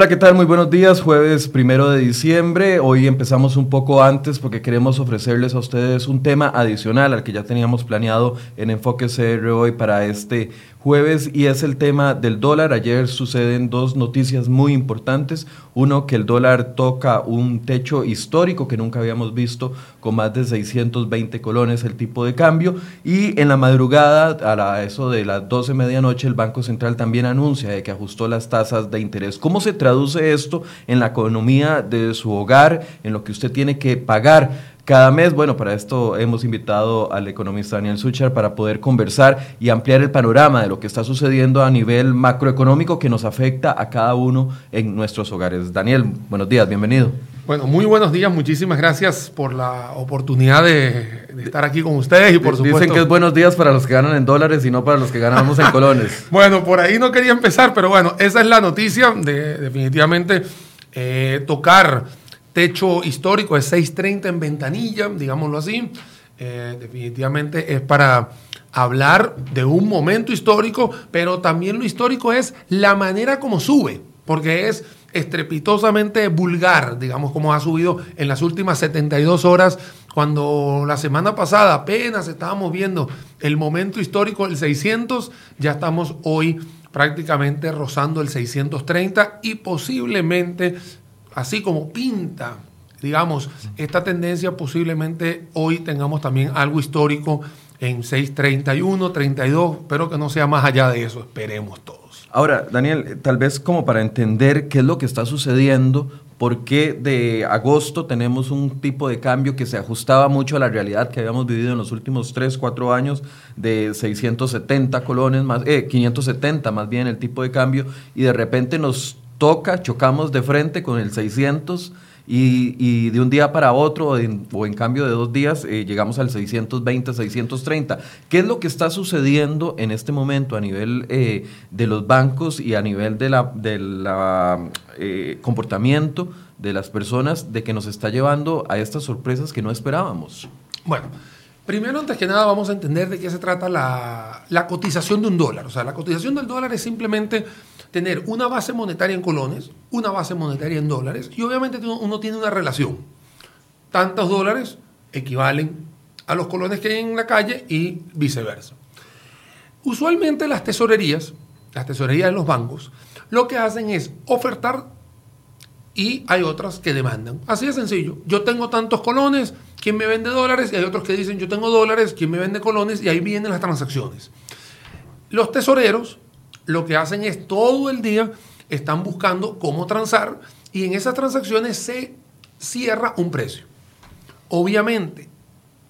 Hola, ¿qué tal? Muy buenos días, jueves primero de diciembre. Hoy empezamos un poco antes porque queremos ofrecerles a ustedes un tema adicional al que ya teníamos planeado en Enfoque CR hoy para este jueves y es el tema del dólar. Ayer suceden dos noticias muy importantes. Uno, que el dólar toca un techo histórico que nunca habíamos visto con más de 620 colones el tipo de cambio. Y en la madrugada, a eso de las 12 medianoche, el Banco Central también anuncia de que ajustó las tasas de interés. ¿Cómo se traduce esto en la economía de su hogar, en lo que usted tiene que pagar? Cada mes. Bueno, para esto hemos invitado al economista Daniel Suchar para poder conversar y ampliar el panorama de lo que está sucediendo a nivel macroeconómico que nos afecta a cada uno en nuestros hogares. Daniel, buenos días, bienvenido. Bueno, muy buenos días, muchísimas gracias por la oportunidad de, estar aquí con ustedes y por supuesto... Dicen que es buenos días para los que ganan en dólares y no para los que ganamos en colones. bueno, por ahí no quería empezar, pero bueno, esa es la noticia de definitivamente eh, tocar techo histórico es 6.30 en ventanilla, digámoslo así. Eh, definitivamente es para hablar de un momento histórico, pero también lo histórico es la manera como sube, porque es estrepitosamente vulgar, digamos, como ha subido en las últimas 72 horas, cuando la semana pasada apenas estábamos viendo el momento histórico del 600, ya estamos hoy prácticamente rozando el 630 y posiblemente así como pinta, digamos, esta tendencia, posiblemente hoy tengamos también algo histórico en 6.31, 32, pero que no sea más allá de eso, esperemos todos. Ahora, Daniel, tal vez como para entender qué es lo que está sucediendo, por qué de agosto tenemos un tipo de cambio que se ajustaba mucho a la realidad que habíamos vivido en los últimos 3, 4 años de 670 colones, más, eh, 570 más bien el tipo de cambio, y de repente nos toca, chocamos de frente con el 600 y, de un día para otro o en, cambio de dos días eh, llegamos al 620, 630. ¿Qué es lo que está sucediendo en este momento a nivel eh, de los bancos y a nivel de la, de la eh, comportamiento de las personas de que nos está llevando a estas sorpresas que no esperábamos? Bueno. Primero, antes que nada, vamos a entender de qué se trata la, la cotización de un dólar. O sea, la cotización del dólar es simplemente tener una base monetaria en colones, una base monetaria en dólares, y obviamente uno tiene una relación. Tantos dólares equivalen a los colones que hay en la calle y viceversa. Usualmente las tesorerías, las tesorerías de los bancos, lo que hacen es ofertar y hay otras que demandan. Así de sencillo. Yo tengo tantos colones, ¿quién me vende dólares? Y hay otros que dicen, yo tengo dólares, ¿quién me vende colones? Y ahí vienen las transacciones. Los tesoreros lo que hacen es todo el día están buscando cómo transar y en esas transacciones se cierra un precio. Obviamente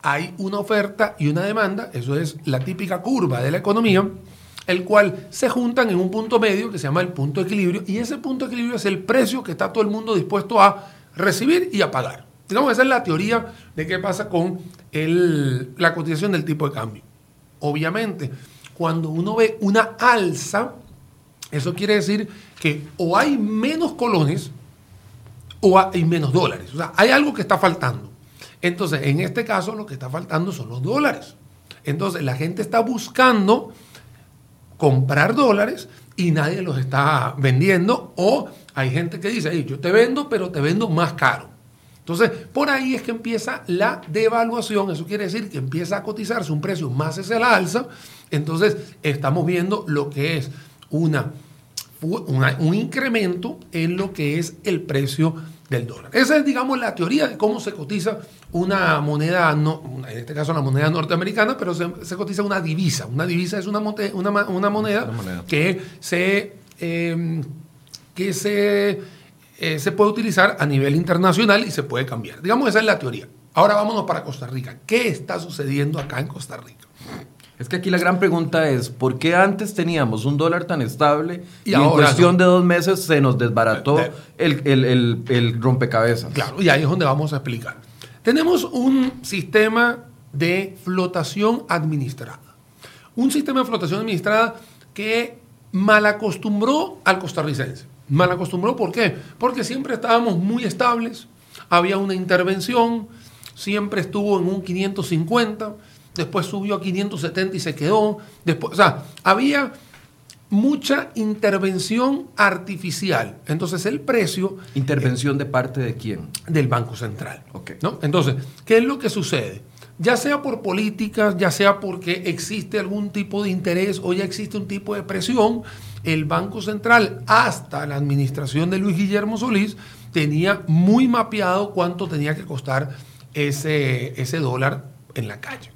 hay una oferta y una demanda, eso es la típica curva de la economía, el cual se juntan en un punto medio que se llama el punto de equilibrio y ese punto de equilibrio es el precio que está todo el mundo dispuesto a recibir y a pagar. Digamos, esa es la teoría de qué pasa con la cotización del tipo de cambio. Obviamente, cuando uno ve una alza, eso quiere decir que o hay menos colones o hay menos dólares. O sea, hay algo que está faltando. Entonces, en este caso, lo que está faltando son los dólares. Entonces, la gente está buscando comprar dólares y nadie los está vendiendo. O hay gente que dice, yo te vendo, pero te vendo más caro. Entonces, por ahí es que empieza la devaluación. Eso quiere decir que empieza a cotizarse un precio más hacia la alza entonces, estamos viendo lo que es una, un incremento en lo que es el precio del dólar. Esa es, digamos, la teoría de cómo se cotiza una moneda, no, en este caso la moneda norteamericana, pero se, cotiza una divisa. Una divisa es una, una, moneda, que se, em, que se, eh, se puede utilizar a nivel internacional y se puede cambiar. Digamos, esa es la teoría. Ahora vámonos para Costa Rica. ¿Qué está sucediendo acá en Costa Rica? Es que aquí la gran pregunta es, ¿por qué antes teníamos un dólar tan estable y, en cuestión de dos meses se nos desbarató el, rompecabezas? Claro, y ahí es donde vamos a explicar. Tenemos un sistema de flotación administrada. Un sistema de flotación administrada que malacostumbró al costarricense. Malacostumbró, ¿por qué? Porque siempre estábamos muy estables, había una intervención, siempre estuvo en un 550 después subió a 570 y se quedó. Después, o sea, había mucha intervención artificial. Entonces el precio... ¿Intervención de parte de quién? Del Banco Central. ¿no? Entonces, ¿qué es lo que sucede? Ya sea por políticas, ya sea porque existe algún tipo de interés o ya existe un tipo de presión, el Banco Central, hasta la administración de Luis Guillermo Solís, tenía muy mapeado cuánto tenía que costar ese, ese dólar en la calle.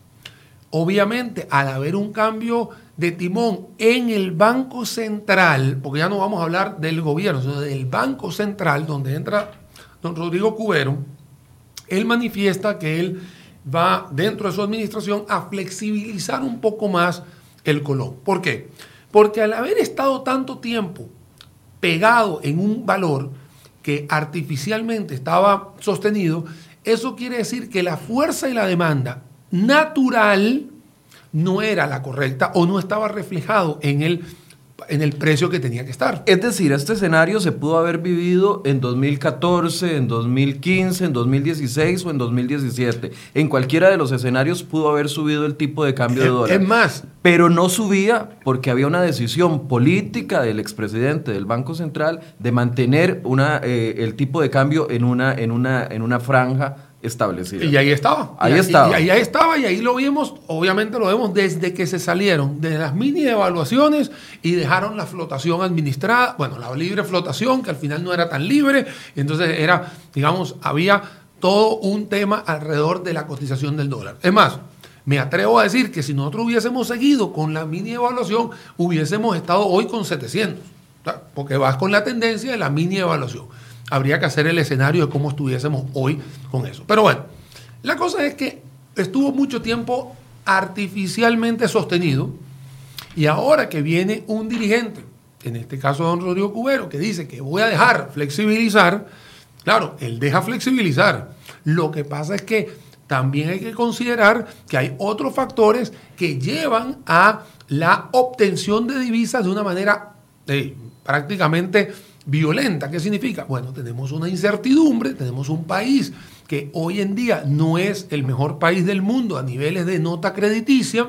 Obviamente, al haber un cambio de timón en el Banco Central, porque ya no vamos a hablar del gobierno, sino del Banco Central, donde entra don Rodrigo Cubero, él manifiesta que él va dentro de su administración a flexibilizar un poco más el colón. ¿Por qué? Porque al haber estado tanto tiempo pegado en un valor que artificialmente estaba sostenido, eso quiere decir que la fuerza y la demanda natural no era la correcta o no estaba reflejado en el, en el precio que tenía que estar. Es decir, este escenario se pudo haber vivido en 2014, en 2015, en 2016 o en 2017. En cualquiera de los escenarios pudo haber subido el tipo de cambio de dólar. Es más, pero no subía porque había una decisión política del expresidente del Banco Central de mantener una, eh, el tipo de cambio en una, en una, en una franja establecida. Y ahí estaba. Ahí y, estaba. Y, ahí estaba y ahí lo vimos, obviamente lo vemos desde que se salieron de las mini evaluaciones y dejaron la flotación administrada, bueno, la libre flotación, que al final no era tan libre, entonces era, digamos, había todo un tema alrededor de la cotización del dólar. Es más, me atrevo a decir que si nosotros hubiésemos seguido con la mini evaluación, hubiésemos estado hoy con 700, porque vas con la tendencia de la mini evaluación habría que hacer el escenario de cómo estuviésemos hoy con eso. Pero bueno, la cosa es que estuvo mucho tiempo artificialmente sostenido y ahora que viene un dirigente, en este caso don Rodrigo Cubero, que dice que voy a dejar flexibilizar, claro, él deja flexibilizar. Lo que pasa es que también hay que considerar que hay otros factores que llevan a la obtención de divisas de una manera eh, prácticamente violenta. ¿Qué significa? Bueno, tenemos una incertidumbre, tenemos un país que hoy en día no es el mejor país del mundo a niveles de nota crediticia,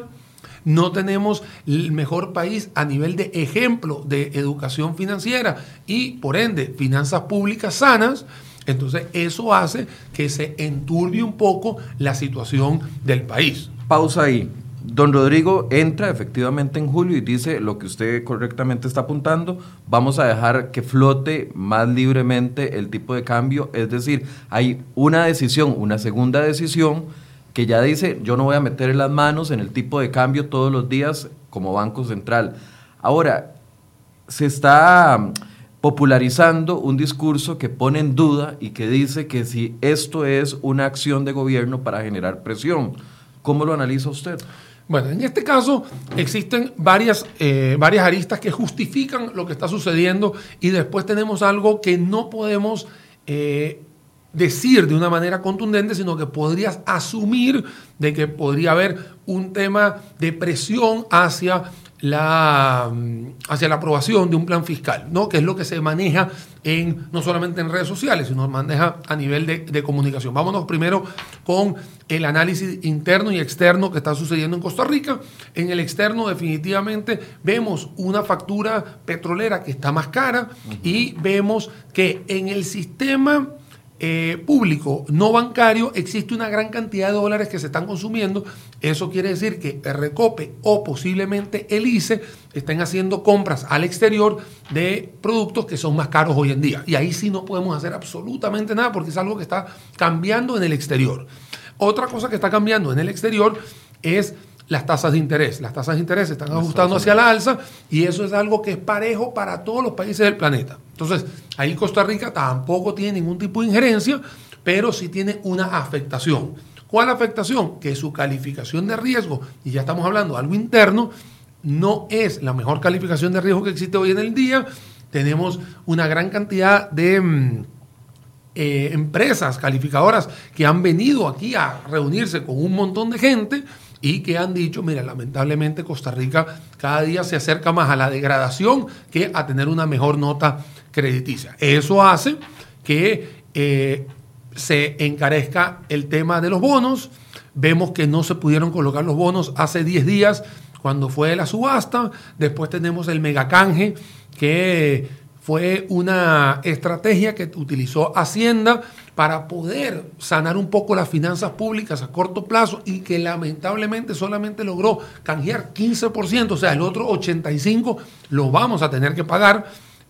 no tenemos el mejor país a nivel de ejemplo de educación financiera y por ende finanzas públicas sanas. Entonces eso hace que se enturbie un poco la situación del país. Pausa ahí. Don Rodrigo entra efectivamente en julio y dice lo que usted correctamente está apuntando, vamos a dejar que flote más libremente el tipo de cambio, es decir, hay una decisión, una segunda decisión que ya dice yo no voy a meter las manos en el tipo de cambio todos los días como Banco Central. Ahora, se está popularizando un discurso que pone en duda y que dice que si esto es una acción de gobierno para generar presión. ¿Cómo lo analiza usted? Bueno, en este caso existen varias, eh, varias aristas que justifican lo que está sucediendo y después tenemos algo que no podemos eh, decir de una manera contundente, sino que podrías asumir de que podría haber un tema de presión hacia la, mm, hacia la aprobación de un plan fiscal, ¿no? que es lo que se maneja en, no solamente en redes sociales, sino maneja a nivel de, comunicación. Vámonos primero con el análisis interno y externo que está sucediendo en Costa Rica. En el externo definitivamente vemos una factura petrolera que está más cara y vemos que en el sistema eh, público no bancario existe una gran cantidad de dólares que se están consumiendo. Eso quiere decir que el Recope o posiblemente el ICE estén haciendo compras al exterior de productos que son más caros hoy en día. Y ahí sí no podemos hacer absolutamente nada porque es algo que está cambiando en el exterior. Otra cosa que está cambiando en el exterior es las tasas de interés. Las tasas de interés se están ajustando hacia la alza y eso es algo que es parejo para todos los países del planeta. Entonces, ahí Costa Rica tampoco tiene ningún tipo de injerencia, pero sí tiene una afectación. ¿Cuál afectación? Que su calificación de riesgo, y ya estamos hablando de algo interno, no es la mejor calificación de riesgo que existe hoy en el día. Tenemos una gran cantidad de... Mmm, eh, empresas calificadoras que han venido aquí a reunirse con un montón de gente y que han dicho, mira, lamentablemente Costa Rica cada día se acerca más a la degradación que a tener una mejor nota crediticia. Eso hace que eh, se encarezca el tema de los bonos. Vemos que no se pudieron colocar los bonos hace 10 días cuando fue la subasta, después tenemos el megacanje, que fue una estrategia que utilizó Hacienda para poder sanar un poco las finanzas públicas a corto plazo y que lamentablemente solamente logró canjear 15%, o sea, el otro 85% lo vamos a tener que pagar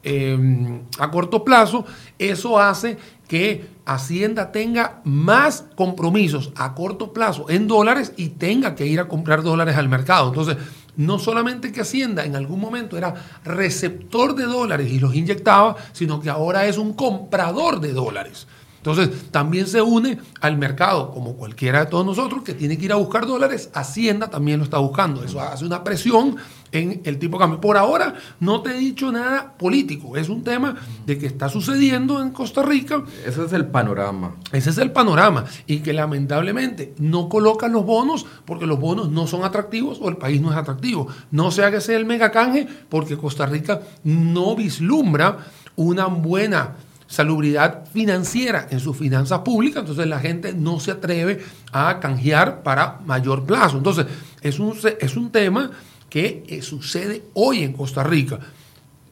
eh, a corto plazo. Eso hace que Hacienda tenga más compromisos a corto plazo en dólares y tenga que ir a comprar dólares al mercado. Entonces, no solamente que Hacienda en algún momento era receptor de dólares y los inyectaba, sino que ahora es un comprador de dólares. Entonces, también se une al mercado, como cualquiera de todos nosotros, que tiene que ir a buscar dólares. Hacienda también lo está buscando. Eso hace una presión en el tipo de cambio. Por ahora, no te he dicho nada político. Es un tema de que está sucediendo en Costa Rica. Ese es el panorama. Ese es el panorama. Y que lamentablemente no colocan los bonos porque los bonos no son atractivos o el país no es atractivo. No sea que sea el megacanje porque Costa Rica no vislumbra una buena salubridad financiera en sus finanzas públicas, entonces la gente no se atreve a canjear para mayor plazo. Entonces, es un, es un tema que eh, sucede hoy en Costa Rica,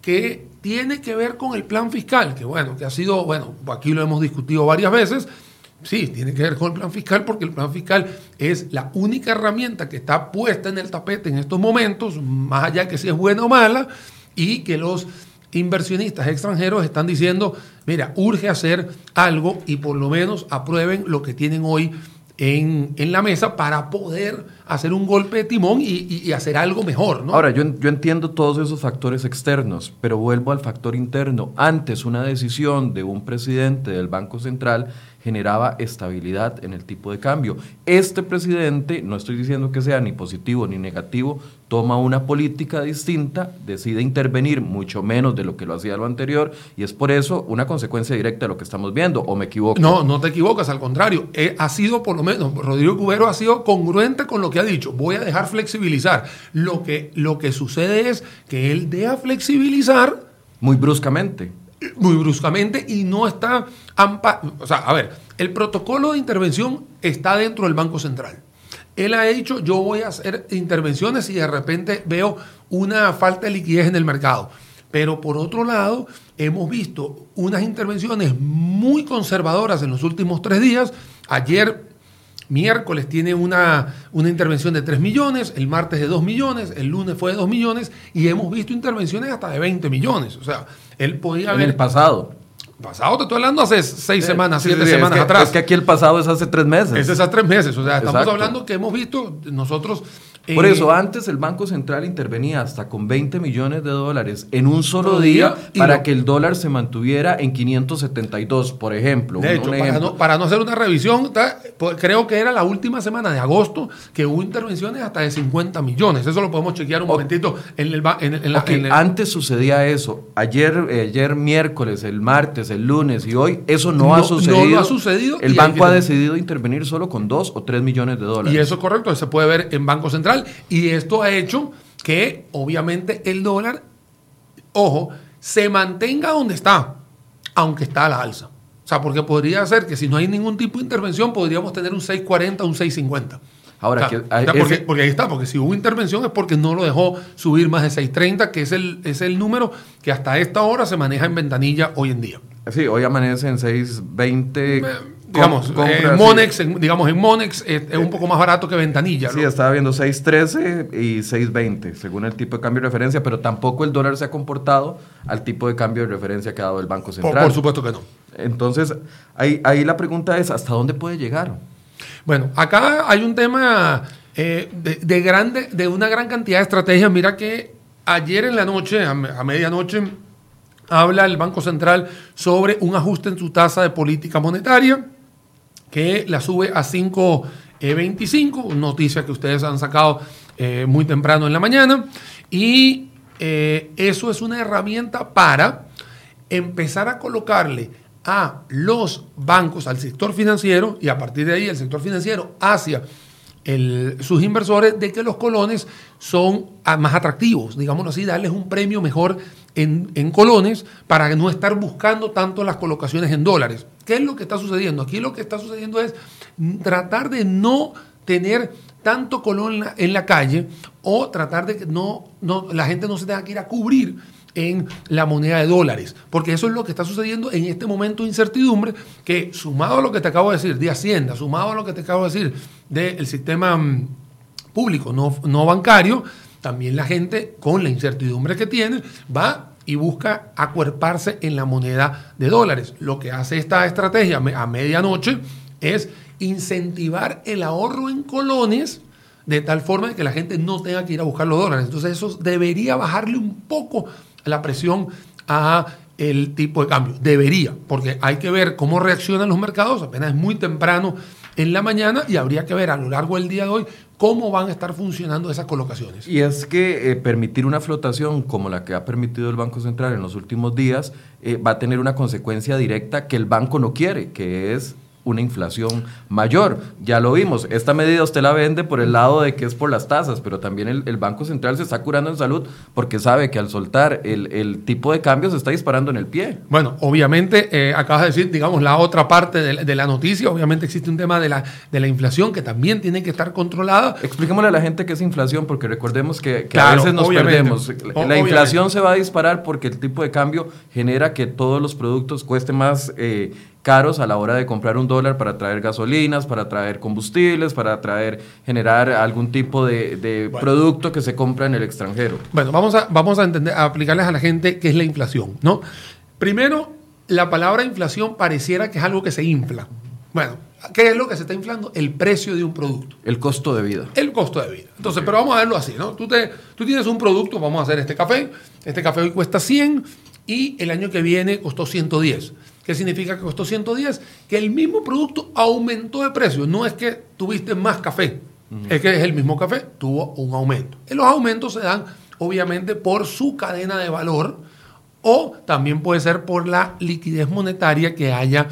que tiene que ver con el plan fiscal, que bueno, que ha sido, bueno, aquí lo hemos discutido varias veces, sí, tiene que ver con el plan fiscal porque el plan fiscal es la única herramienta que está puesta en el tapete en estos momentos, más allá que si es buena o mala, y que los inversionistas extranjeros están diciendo, mira, urge hacer algo y por lo menos aprueben lo que tienen hoy en, la mesa para poder hacer un golpe de timón y, hacer algo mejor. Ahora, yo, yo, entiendo todos esos factores externos, pero vuelvo al factor interno. Antes, una decisión de un presidente del Banco Central generaba estabilidad en el tipo de cambio. Este presidente, no estoy diciendo que sea ni positivo ni negativo, toma una política distinta, decide intervenir mucho menos de lo que lo hacía lo anterior y es por eso una consecuencia directa de lo que estamos viendo, o me equivoco. No, no te equivocas, al contrario, eh, ha sido por lo menos, Rodrigo Cubero ha sido congruente con lo que ha dicho, voy a dejar flexibilizar. Lo que, lo que sucede es que él deja flexibilizar. Muy bruscamente muy bruscamente y no está... O sea, a ver, el protocolo de intervención está dentro del Banco Central. Él ha dicho, yo voy a hacer intervenciones y de repente veo una falta de liquidez en el mercado. Pero por otro lado, hemos visto unas intervenciones muy conservadoras en los últimos tres días. Ayer miércoles tiene una, una, intervención de 3 millones, el martes de 2 millones, el lunes fue de 2 millones y hemos visto intervenciones hasta de 20 millones. O sea, él podía haber... En el pasado. Pasado, te estoy hablando hace seis semanas, siete semanas atrás. Es que aquí el pasado es hace tres meses. Es hace tres meses. O sea, estamos hablando que hemos visto nosotros por eso, eh, antes el Banco Central intervenía hasta con 20 millones de dólares en un solo día, para que el dólar se mantuviera en 572, por ejemplo. De hecho, Para, no, hacer una revisión, creo que era la última semana de agosto que hubo intervenciones hasta de 50 millones. Eso lo podemos chequear un momentito en el... En Antes sucedía eso. Ayer, eh, ayer miércoles, el martes, el lunes y hoy, eso no, ha sucedido. No ha sucedido. El banco ha decidido intervenir solo con 2 o 3 millones de dólares. Y eso es correcto, se puede ver en Banco Central y esto ha hecho que obviamente el dólar, ojo, se mantenga donde está, aunque está a la alza. O sea, porque podría ser que si no hay ningún tipo de intervención, podríamos tener un 640, un 650. Ahora, que porque, ahí está, porque si hubo intervención es porque no lo dejó subir más de 630, que es el, es el número que hasta esta hora se maneja en ventanilla hoy en día. Sí, hoy amanece en 620 digamos, en Monex, digamos, en Monex es, un poco más barato que Ventanilla. Sí, estaba viendo 6.13 y 6.20, según el tipo de cambio de referencia, pero tampoco el dólar se ha comportado al tipo de cambio de referencia que ha dado el Banco Central. Por, supuesto que no. Entonces, ahí, ahí la pregunta es, ¿hasta dónde puede llegar? Bueno, acá hay un tema eh, de, grande, de una gran cantidad de estrategias. Mira que ayer en la noche, a medianoche, habla el Banco Central sobre un ajuste en su tasa de política monetaria que la sube a 5.25, noticia que ustedes han sacado eh, muy temprano en la mañana. Y eh, eso es una herramienta para empezar a colocarle a los bancos, al sector financiero, y a partir de ahí el sector financiero hacia sus inversores, de que los colones son más atractivos, digámoslo así, darles un premio mejor en, colones para no estar buscando tanto las colocaciones en dólares. ¿Qué es lo que está sucediendo? Aquí lo que está sucediendo es tratar de no tener tanto colón en la, calle o tratar de que no, no, la gente no se tenga que ir a cubrir en la moneda de dólares, porque eso es lo que está sucediendo en este momento de incertidumbre, que sumado a lo que te acabo de decir de Hacienda, sumado a lo que te acabo de decir del sistema mm, público no, no bancario, también la gente con la incertidumbre que tiene va y busca acuerparse en la moneda de dólares. Lo que hace esta estrategia a medianoche es incentivar el ahorro en colones de tal forma que la gente no tenga que ir a buscar los dólares. Entonces eso debería bajarle un poco la presión a el tipo de cambio. Debería, porque hay que ver cómo reaccionan los mercados, apenas es muy temprano en la mañana y habría que ver a lo largo del día de hoy cómo van a estar funcionando esas colocaciones. Y es que eh, permitir una flotación como la que ha permitido el Banco Central en los últimos días eh, va a tener una consecuencia directa que el banco no quiere, que es una inflación mayor. Ya lo vimos, esta medida usted la vende por el lado de que es por las tasas, pero también el, Banco Central se está curando en salud porque sabe que al soltar el, tipo de cambio se está disparando en el pie. Bueno, obviamente, eh, acabas de decir, digamos, la otra parte de, la noticia, obviamente existe un tema de la, de la inflación que también tiene que estar controlada. Expliquémosle a la gente qué es inflación, porque recordemos que, a veces nos perdemos. La inflación se va a disparar porque el tipo de cambio genera que todos los productos cuesten más. Eh, caros a la hora de comprar un dólar para traer gasolinas, para traer combustibles, para traer, generar algún tipo de, producto que se compra en el extranjero. Bueno, vamos a, vamos a, entender, a aplicarles a la gente qué es la inflación, ¿no? Primero, la palabra inflación pareciera que es algo que se infla. Bueno, ¿qué es lo que se está inflando? El precio de un producto. El costo de vida. El costo de vida. Entonces, pero vamos a verlo así, ¿no? Tú, te, tú tienes un producto, vamos a hacer este café, este café hoy cuesta 100 y el año que viene costó 110. ¿Qué significa que costó 110? Que el mismo producto aumentó de precio. No es que tuviste más café, es que es el mismo café, tuvo un aumento. Y los aumentos se dan obviamente por su cadena de valor o también puede ser por la liquidez monetaria que haya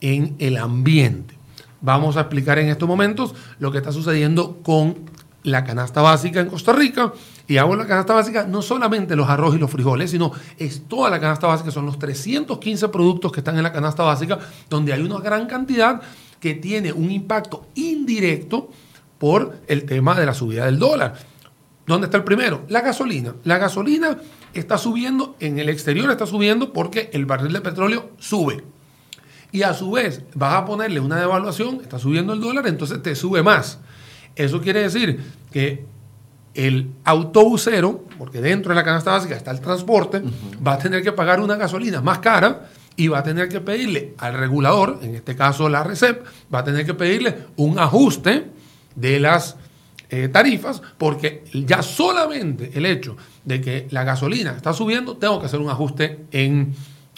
en el ambiente. Vamos a explicar en estos momentos lo que está sucediendo con la canasta básica en Costa Rica. Y hago la canasta básica no solamente los arroz y los frijoles, sino es toda la canasta básica, son los 315 productos que están en la canasta básica, donde hay una gran cantidad que tiene un impacto indirecto por el tema de la subida del dólar. ¿Dónde está el primero? La gasolina. La gasolina está subiendo, en el exterior está subiendo porque el barril de petróleo sube. Y a su vez vas a ponerle una devaluación, está subiendo el dólar, entonces te sube más. Eso quiere decir que el autobusero, porque dentro de la canasta básica está el transporte, va a tener que pagar una gasolina más cara y va a tener que pedirle al regulador, en este caso la RECEP, va a tener que pedirle un ajuste de las eh, tarifas, porque ya solamente el hecho de que la gasolina está subiendo, tengo que hacer un ajuste en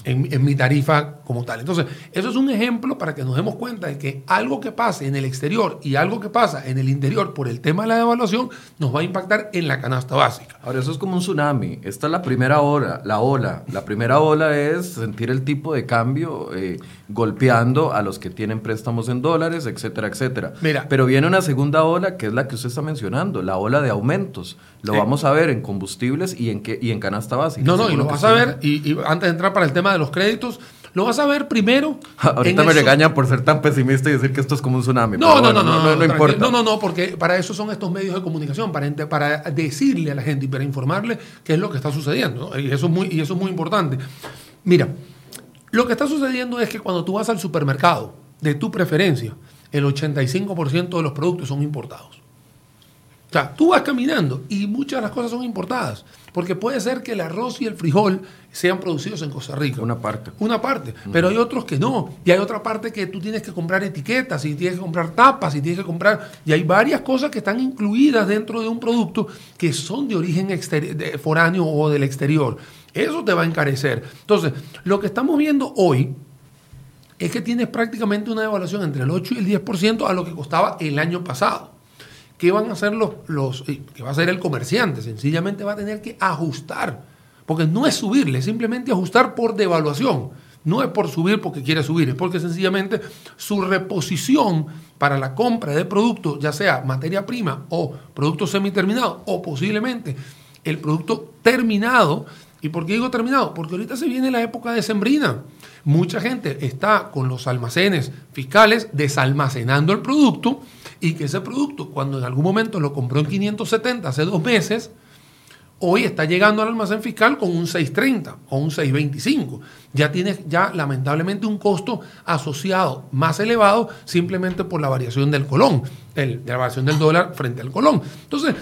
en, mi tarifa como tal. Entonces, eso es un ejemplo para que nos demos cuenta de que algo que pase en el exterior y algo que pasa en el interior por el tema de la devaluación nos va a impactar en la canasta básica. Ahora, eso es como un tsunami. Esta es la primera ola, la ola. La primera ola es sentir el tipo de cambio eh, golpeando a los que tienen préstamos en dólares, etcétera, etcétera. Mira, Pero viene una segunda ola que es la que usted está mencionando, la ola de aumentos. Lo vamos a ver en combustibles y en, que, y en canasta básica. No, no, y lo vas a ver, y, antes de entrar para el tema de los créditos, lo vas a ver primero. Ahorita me regañan por ser tan pesimista y decir que esto es como un tsunami. No, no, no, no, no, no, importa. No, no, no, porque para eso son estos medios de comunicación, para, para decirle a la gente y para informarle qué es lo que está sucediendo. Y, eso es muy, y eso es muy importante. Mira, lo que está sucediendo es que cuando tú vas al supermercado de tu preferencia, el 85% de los productos son importados. O sea, tú vas caminando y muchas de las cosas son importadas. Porque puede ser que el arroz y el frijol sean producidos en Costa Rica. Una parte. Una parte. Pero hay otros que no. Y hay otra parte que tú tienes que comprar etiquetas, y tienes que comprar tapas, y tienes que comprar. Y hay varias cosas que están incluidas dentro de un producto que son de origen foráneo o del exterior. Eso te va a encarecer. Entonces, lo que estamos viendo hoy es que tienes prácticamente una devaluación entre el 8 y el 10% a lo que costaba el año pasado. ¿Qué van a hacer los, los qué va a hacer el comerciante? Sencillamente va a tener que ajustar, porque no es subirle, es simplemente ajustar por devaluación. No es por subir porque quiere subir, es porque sencillamente su reposición para la compra de productos, ya sea materia prima o producto semiterminado, o posiblemente el producto terminado. ¿Y por qué digo terminado? Porque ahorita se viene la época de sembrina. Mucha gente está con los almacenes fiscales desalmacenando el producto y que ese producto, cuando en algún momento lo compró en 570 hace dos meses, hoy está llegando al almacén fiscal con un 630 o un 625. Ya tienes ya lamentablemente un costo asociado más elevado simplemente por la variación del colón, de la variación del dólar frente al colón. Entonces,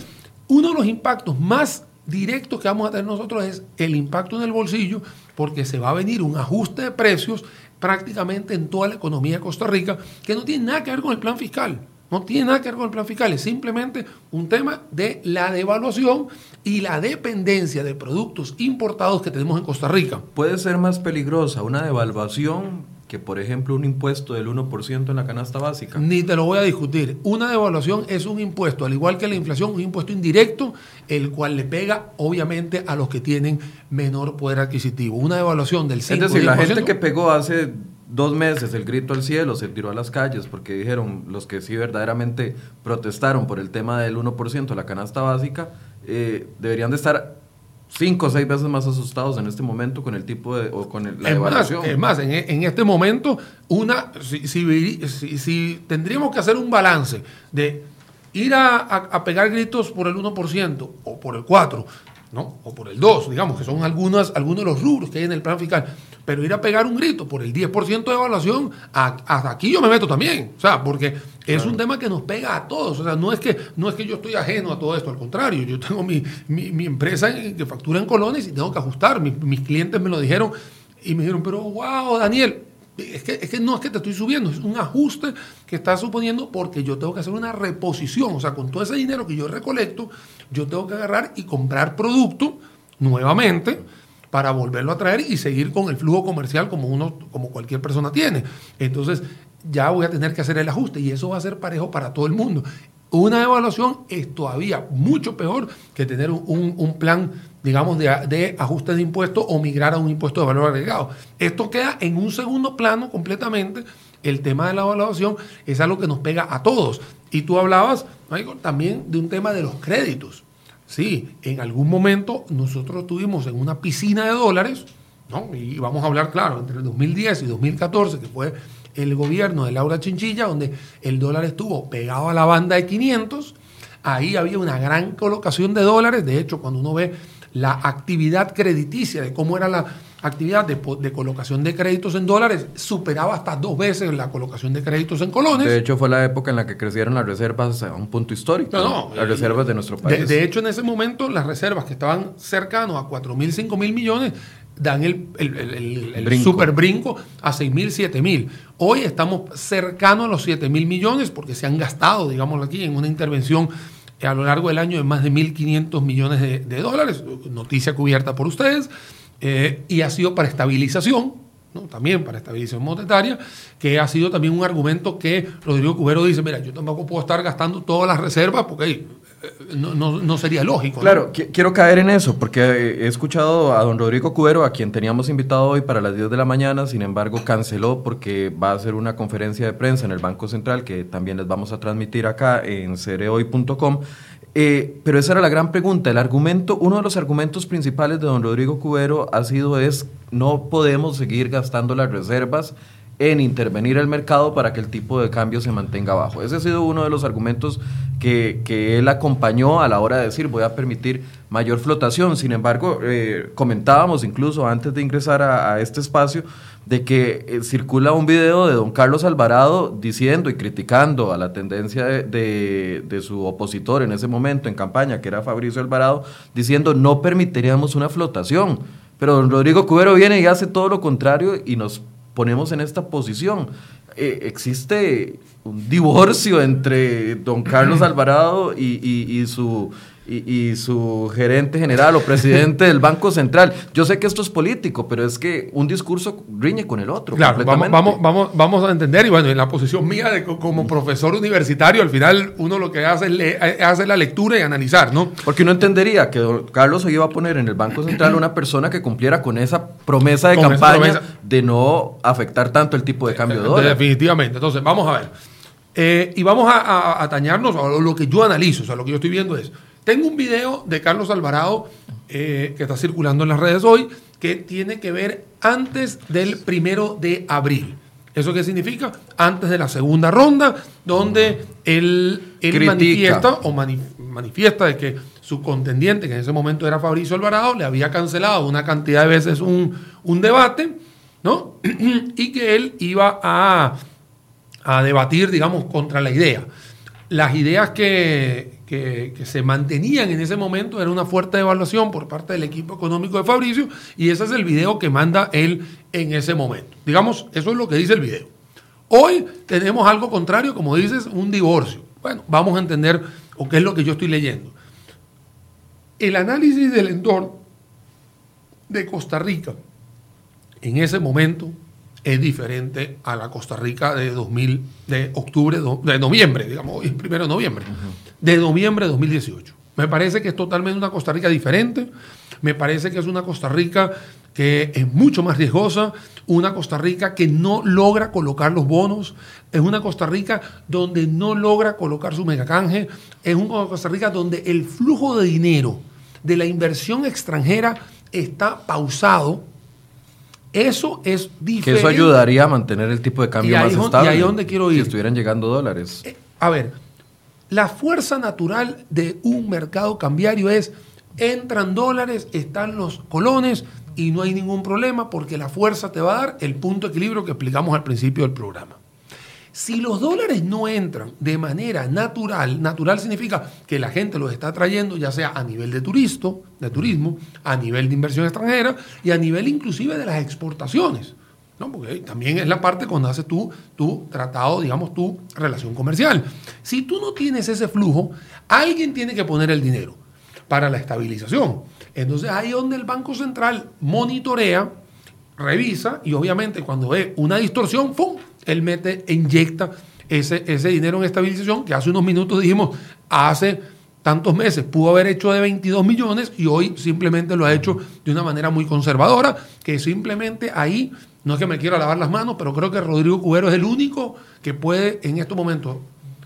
uno de los impactos más directos que vamos a tener nosotros es el impacto en el bolsillo porque se va a venir un ajuste de precios prácticamente en toda la economía de Costa Rica que no tiene nada que ver con el plan fiscal. No tiene nada que ver con el plan fiscal, es simplemente un tema de la devaluación y la dependencia de productos importados que tenemos en Costa Rica. ¿Puede ser más peligrosa una devaluación que, por ejemplo, un impuesto del 1% en la canasta básica? Ni te lo voy a discutir. Una devaluación es un impuesto, al igual que la inflación, un impuesto indirecto, el cual le pega, obviamente, a los que tienen menor poder adquisitivo. Una devaluación del 5%. Es decir, la gente que pegó hace dos meses el grito al cielo, se tiró a las calles porque dijeron los que sí verdaderamente protestaron por el tema del 1% de la canasta básica, eh, deberían de estar cinco o seis veces más asustados en este momento con el tipo de o con la es Más, es más, en, en, este momento, una si, si, si, tendríamos que hacer un balance de ir a, a, a pegar gritos por el 1% o por el 4%, ¿no? o por el 2, digamos, que son algunas, algunos de los rubros que hay en el plan fiscal, pero ir a pegar un grito por el 10% de evaluación, hasta aquí yo me meto también, o sea, porque es un tema que nos pega a todos, o sea, no es que, no es que yo estoy ajeno a todo esto, al contrario, yo tengo mi, mi, empresa que factura en colones y tengo que ajustar, mis, mis clientes me lo dijeron y me dijeron, pero wow, Daniel, es que, es que, no es que te estoy subiendo, es un ajuste que estás suponiendo porque yo tengo que hacer una reposición. O sea, con todo ese dinero que yo recolecto, yo tengo que agarrar y comprar producto nuevamente para volverlo a traer y seguir con el flujo comercial como uno, como cualquier persona tiene. Entonces, ya voy a tener que hacer el ajuste y eso va a ser parejo para todo el mundo. Una evaluación es todavía mucho peor que tener un, un plan digamos, de, ajuste de impuestos o migrar a un impuesto de valor agregado. Esto queda en un segundo plano completamente. El tema de la evaluación es algo que nos pega a todos. Y tú hablabas, también de un tema de los créditos. Sí, en algún momento nosotros estuvimos en una piscina de dólares, ¿no? y vamos a hablar, claro, entre el 2010 y 2014, que fue el gobierno de Laura Chinchilla, donde el dólar estuvo pegado a la banda de 500, ahí había una gran colocación de dólares, de hecho, cuando uno ve la actividad crediticia, de cómo era la actividad de, colocación de créditos en dólares, superaba hasta dos veces la colocación de créditos en colones. De hecho, fue la época en la que crecieron las reservas a un punto histórico. No, las reservas de nuestro país. De, hecho, en ese momento, las reservas que estaban cercanos a 4 mil, 5 mil millones dan el, el, super brinco a 6 mil, 7 mil. Hoy estamos cercanos a los 7 mil millones porque se han gastado, digamos aquí, en una intervención a lo largo del año de más de 1.500 millones de, dólares, noticia cubierta por ustedes, eh, y ha sido para estabilización, ¿no? también para estabilización monetaria, que ha sido también un argumento que Rodrigo Cubero dice, mira, yo tampoco puedo estar gastando todas las reservas porque no, no, sería lógico. Claro, quiero caer en eso, porque he escuchado a don Rodrigo Cubero, a quien teníamos invitado hoy para las 10 de la mañana, sin embargo canceló porque va a hacer una conferencia de prensa en el Banco Central, que también les vamos a transmitir acá en cereoy.com. Eh, pero esa era la gran pregunta. El argumento, uno de los argumentos principales de don Rodrigo Cubero ha sido es no podemos seguir gastando las reservas en intervenir el mercado para que el tipo de cambio se mantenga bajo. Ese ha sido uno de los argumentos que, que él acompañó a la hora de decir voy a permitir mayor flotación. Sin embargo, eh, comentábamos incluso antes de ingresar a, este espacio de que eh, circula un video de don Carlos Alvarado diciendo y criticando a la tendencia de, de, su opositor en ese momento en campaña, que era Fabricio Alvarado, diciendo no permitiríamos una flotación. Pero don Rodrigo Cubero viene y hace todo lo contrario y nos ponemos en esta posición. Eh, existe un divorcio entre don Carlos Alvarado y, su, y, su gerente general o presidente del Banco Central. Yo sé que esto es político, pero es que un discurso riñe con el otro. Claro, vamos, vamos, vamos, a entender, y bueno, en la posición mía de, como profesor universitario, al final uno lo que hace es, hacer la lectura y analizar, ¿no? Porque uno entendería que don Carlos se iba a poner en el Banco Central una persona que cumpliera con esa promesa de campaña de no afectar tanto el tipo de cambio de dólar. Definitivamente. Entonces, vamos a ver. Eh, y vamos a, atañarnos a lo que yo analizo, o sea, lo que yo estoy viendo es, tengo un video de Carlos Alvarado eh, que está circulando en las redes hoy, que tiene que ver antes del primero de abril. ¿Eso qué significa? Antes de la segunda ronda, donde él, manifiesta o mani- manifiesta de que su contendiente, que en ese momento era Fabricio Alvarado, le había cancelado una cantidad de veces un, un debate, ¿no? y que él iba a, a debatir, digamos, contra la idea. Las ideas que, que- se mantenían en ese momento era una fuerte evaluación por parte del equipo económico de Fabricio y ese es el video que manda él en ese momento. Digamos, eso es lo que dice el video. Hoy tenemos algo contrario, como dices, un divorcio. Bueno, vamos a entender o qué es lo que yo estoy leyendo. El análisis del entorno de Costa Rica en ese momento es diferente a la Costa Rica de 2000, de octubre, de noviembre, digamos, hoy primero de noviembre, de noviembre de 2018. Me parece que es totalmente una Costa Rica diferente, me parece que es una Costa Rica que es mucho más riesgosa, una Costa Rica que no logra colocar los bonos, es una Costa Rica donde no logra colocar su megacanje, es una Costa Rica donde el flujo de dinero de la inversión extranjera está pausado. Eso es Que diferente. eso ayudaría a mantener el tipo de cambio Y más es estable. y ahí es donde quiero Si ir. estuvieran llegando dólares. Eh, A ver, la fuerza natural de un mercado cambiario es, entran dólares, están los colones y no hay ningún problema porque la fuerza te va a dar el punto de equilibrio que explicamos al principio del programa. Si los dólares no entran de manera natural, natural significa que la gente los está trayendo ya sea a nivel de turisto, de turismo, a nivel de inversión extranjera y a nivel inclusive de las exportaciones. ¿No? Porque también es la parte cuando haces tú tu tratado, digamos, tu relación comercial. Si tú no tienes ese flujo, alguien tiene que poner el dinero para la estabilización. Entonces ahí donde el Banco Central monitorea revisa y obviamente cuando ve una distorsión, ¡pum! Él mete inyecta ese, ese dinero en estabilización que hace unos minutos dijimos, hace tantos meses pudo haber hecho de 22 millones y hoy simplemente lo ha hecho de una manera muy conservadora, que simplemente ahí, no es que me quiera lavar las manos, pero creo que Rodrigo Cubero es el único que puede en estos momentos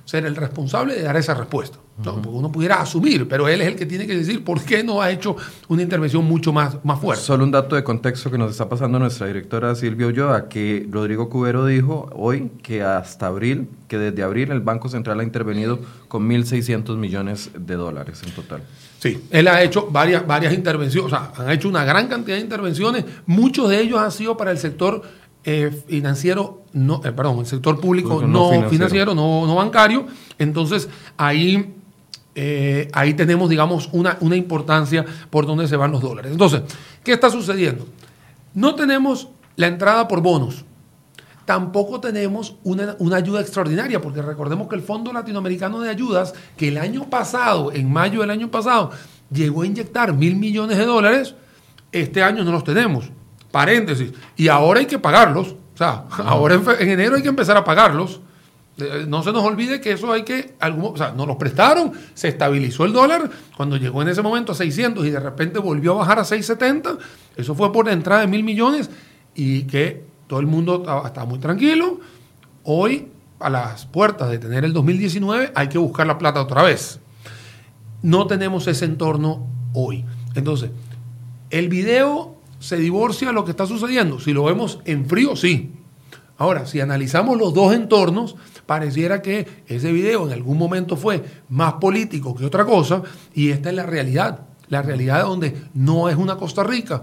ser el responsable de dar esa respuesta. ¿no? Porque uno pudiera asumir, pero él es el que tiene que decir por qué no ha hecho una intervención mucho más, más fuerte. Solo un dato de contexto que nos está pasando nuestra directora Silvia Ulloa, que Rodrigo Cubero dijo hoy que hasta abril, que desde abril el Banco Central ha intervenido con 1.600 millones de dólares en total. Sí, él ha hecho varias, varias intervenciones, o sea, han hecho una gran cantidad de intervenciones, muchos de ellos han sido para el sector eh, financiero, no, eh, perdón, el sector público Público no, no financiero, financiero. no, no bancario, entonces ahí, eh, ahí tenemos, digamos, una, una importancia por donde se van los dólares. Entonces, ¿qué está sucediendo? No tenemos la entrada por bonos, tampoco tenemos una, una ayuda extraordinaria, porque recordemos que el Fondo Latinoamericano de Ayudas, que el año pasado, en mayo del año pasado, llegó a inyectar mil millones de dólares, este año no los tenemos. Paréntesis. Y ahora hay que pagarlos. O sea, ahora en, enero hay que empezar a pagarlos. Eh, No se nos olvide que eso hay que, algún- o sea, nos los prestaron, se estabilizó el dólar, cuando llegó en ese momento a 600 y de repente volvió a bajar a 670, eso fue por la entrada de mil millones y que todo el mundo estaba, muy tranquilo. Hoy, a las puertas de tener el 2019, hay que buscar la plata otra vez. No tenemos ese entorno hoy. Entonces, el video se divorcia de lo que está sucediendo. Si lo vemos en frío, sí. Ahora, si analizamos los dos entornos, pareciera que ese video en algún momento fue más político que otra cosa, y esta es la realidad. La realidad donde no es una Costa Rica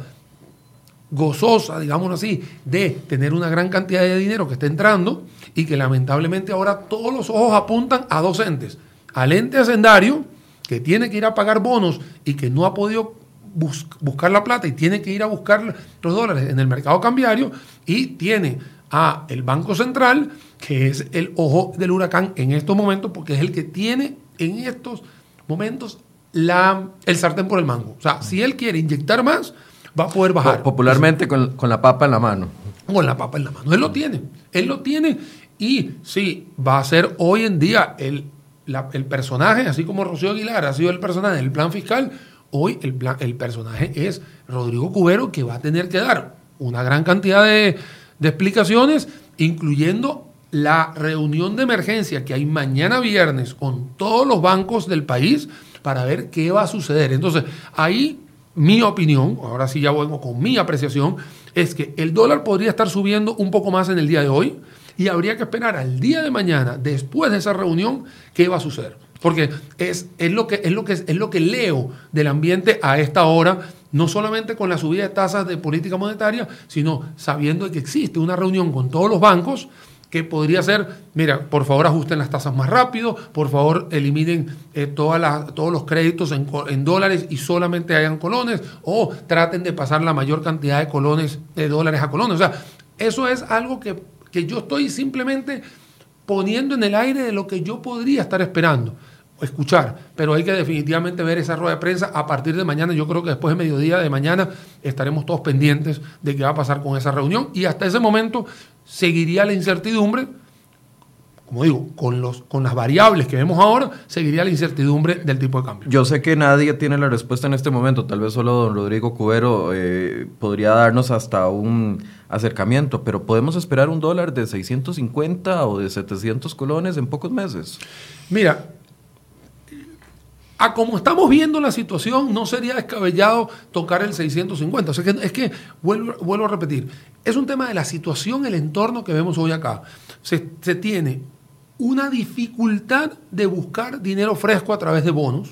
gozosa, digámoslo así, de tener una gran cantidad de dinero que está entrando y que lamentablemente ahora todos los ojos apuntan a dos entes. Al ente hacendario, que tiene que ir a pagar bonos y que no ha podido bus- buscar la plata y tiene que ir a buscar los dólares en el mercado cambiario y tiene a el Banco Central, que es el ojo del huracán en estos momentos, porque es el que tiene en estos momentos la, el sartén por el mango. O sea, si él quiere inyectar más, va a poder bajar. Po- Popularmente con, con la papa en la mano. Con la papa en la mano. Él lo tiene. Él lo tiene. Y sí, va a ser hoy en día el, la- el personaje, así como Rocío Aguilar ha sido el personaje del plan fiscal, hoy el, plan- el personaje es Rodrigo Cubero, que va a tener que dar una gran cantidad de, de explicaciones, incluyendo la reunión de emergencia que hay mañana viernes con todos los bancos del país para ver qué va a suceder. Entonces, ahí mi opinión, ahora sí ya vengo con mi apreciación, es que el dólar podría estar subiendo un poco más en el día de hoy y habría que esperar al día de mañana, después de esa reunión, qué va a suceder. Porque es, es, lo que, es, lo que, es lo que leo del ambiente a esta hora, no solamente con la subida de tasas de política monetaria, sino sabiendo que existe una reunión con todos los bancos que podría ser, mira, por favor ajusten las tasas más rápido, por favor eliminen eh, todas todos los créditos en, en, dólares y solamente hayan colones, o traten de pasar la mayor cantidad de colones, de dólares a colones. O sea, eso es algo que, que yo estoy simplemente poniendo en el aire de lo que yo podría estar esperando escuchar, pero hay que definitivamente ver esa rueda de prensa a partir de mañana. Yo creo que después de mediodía de mañana estaremos todos pendientes de qué va a pasar con esa reunión y hasta ese momento seguiría la incertidumbre. Como digo, con, los, con las variables que vemos ahora, seguiría la incertidumbre del tipo de cambio. Yo sé que nadie tiene la respuesta en este momento, tal vez solo don Rodrigo Cubero eh, podría darnos hasta un acercamiento, pero ¿podemos esperar un dólar de 650 o de 700 colones en pocos meses? Mira, a como estamos viendo la situación, no sería descabellado tocar el 650. O sea, que, es que, vuelvo, vuelvo, a repetir, es un tema de la situación, el entorno que vemos hoy acá. Se, se tiene una dificultad de buscar dinero fresco a través de bonos.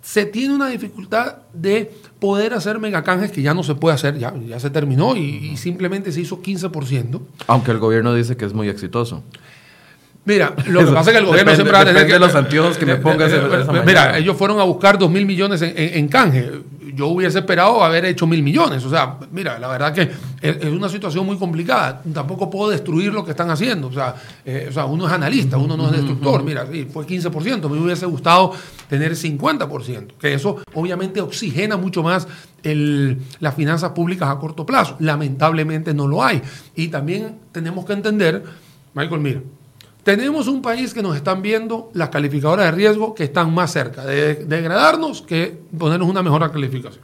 Se tiene una dificultad de poder hacer megacanjes que ya no se puede hacer, ya, ya se terminó y, y simplemente se hizo 15%. Aunque el gobierno dice que es muy exitoso. Mira, lo que pasa es que el gobierno depende, siempre va a tener que. de los anteojos que me pongas. Mira, ellos fueron a buscar dos mil millones en, en- en canje. Yo hubiese esperado haber hecho mil millones. O sea, mira, la verdad que es, es una situación muy complicada. Tampoco puedo destruir lo que están haciendo. O sea, eh, o sea uno es analista, uno no es destructor. Mira, sí, fue 15%. Me hubiese gustado tener 50%. Que eso obviamente oxigena mucho más el- las finanzas públicas a corto plazo. Lamentablemente no lo hay. Y también tenemos que entender, Michael, mira, tenemos un país que nos están viendo las calificadoras de riesgo que están más cerca de degradarnos que ponernos una mejor calificación.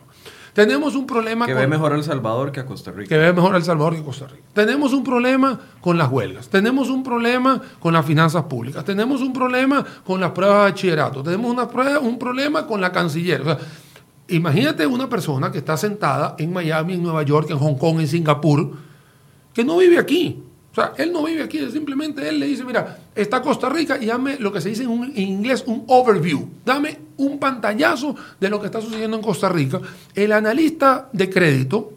Tenemos un problema Que con- ve mejor a El Salvador que a Costa Rica. que ve mejor a El Salvador que Costa Rica. Tenemos un problema con las huelgas, tenemos un problema con las finanzas públicas, tenemos un problema con las pruebas de bachillerato, tenemos una prueba, un problema con la canciller. O sea, imagínate una persona que está sentada en Miami, en Nueva York, en Hong Kong, en Singapur, que no vive aquí. O sea, él no vive aquí, simplemente él le dice, mira, está Costa Rica y dame lo que se dice en, inglés un overview. Dame un pantallazo de lo que está sucediendo en Costa Rica. El analista de crédito,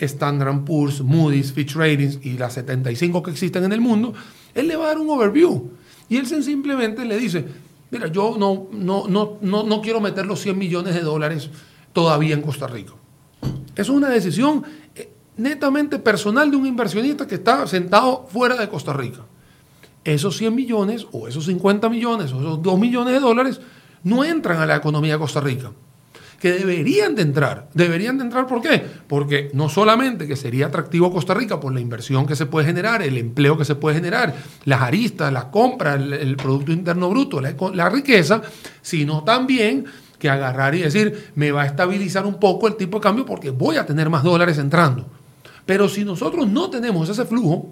Standard Poor's, Moody's, Fitch Ratings y las 75 que existen en el mundo, él le va a dar un overview. Y él simplemente le dice, mira, yo no, no, no, no, no quiero meter los 100 millones de dólares todavía en Costa Rica. Es una decisión netamente personal de un inversionista que está sentado fuera de Costa Rica. Esos 100 millones o esos 50 millones o esos 2 millones de dólares no entran a la economía de Costa Rica. Que deberían de entrar. Deberían de entrar, ¿por qué? Porque no solamente que sería atractivo Costa Rica por la inversión que se puede generar, el empleo que se puede generar, las aristas, las compras, el, Producto Interno Bruto, la riqueza, sino también que agarrar y decir, me va a estabilizar un poco el tipo de cambio porque voy a tener más dólares entrando. Pero si nosotros no tenemos ese flujo,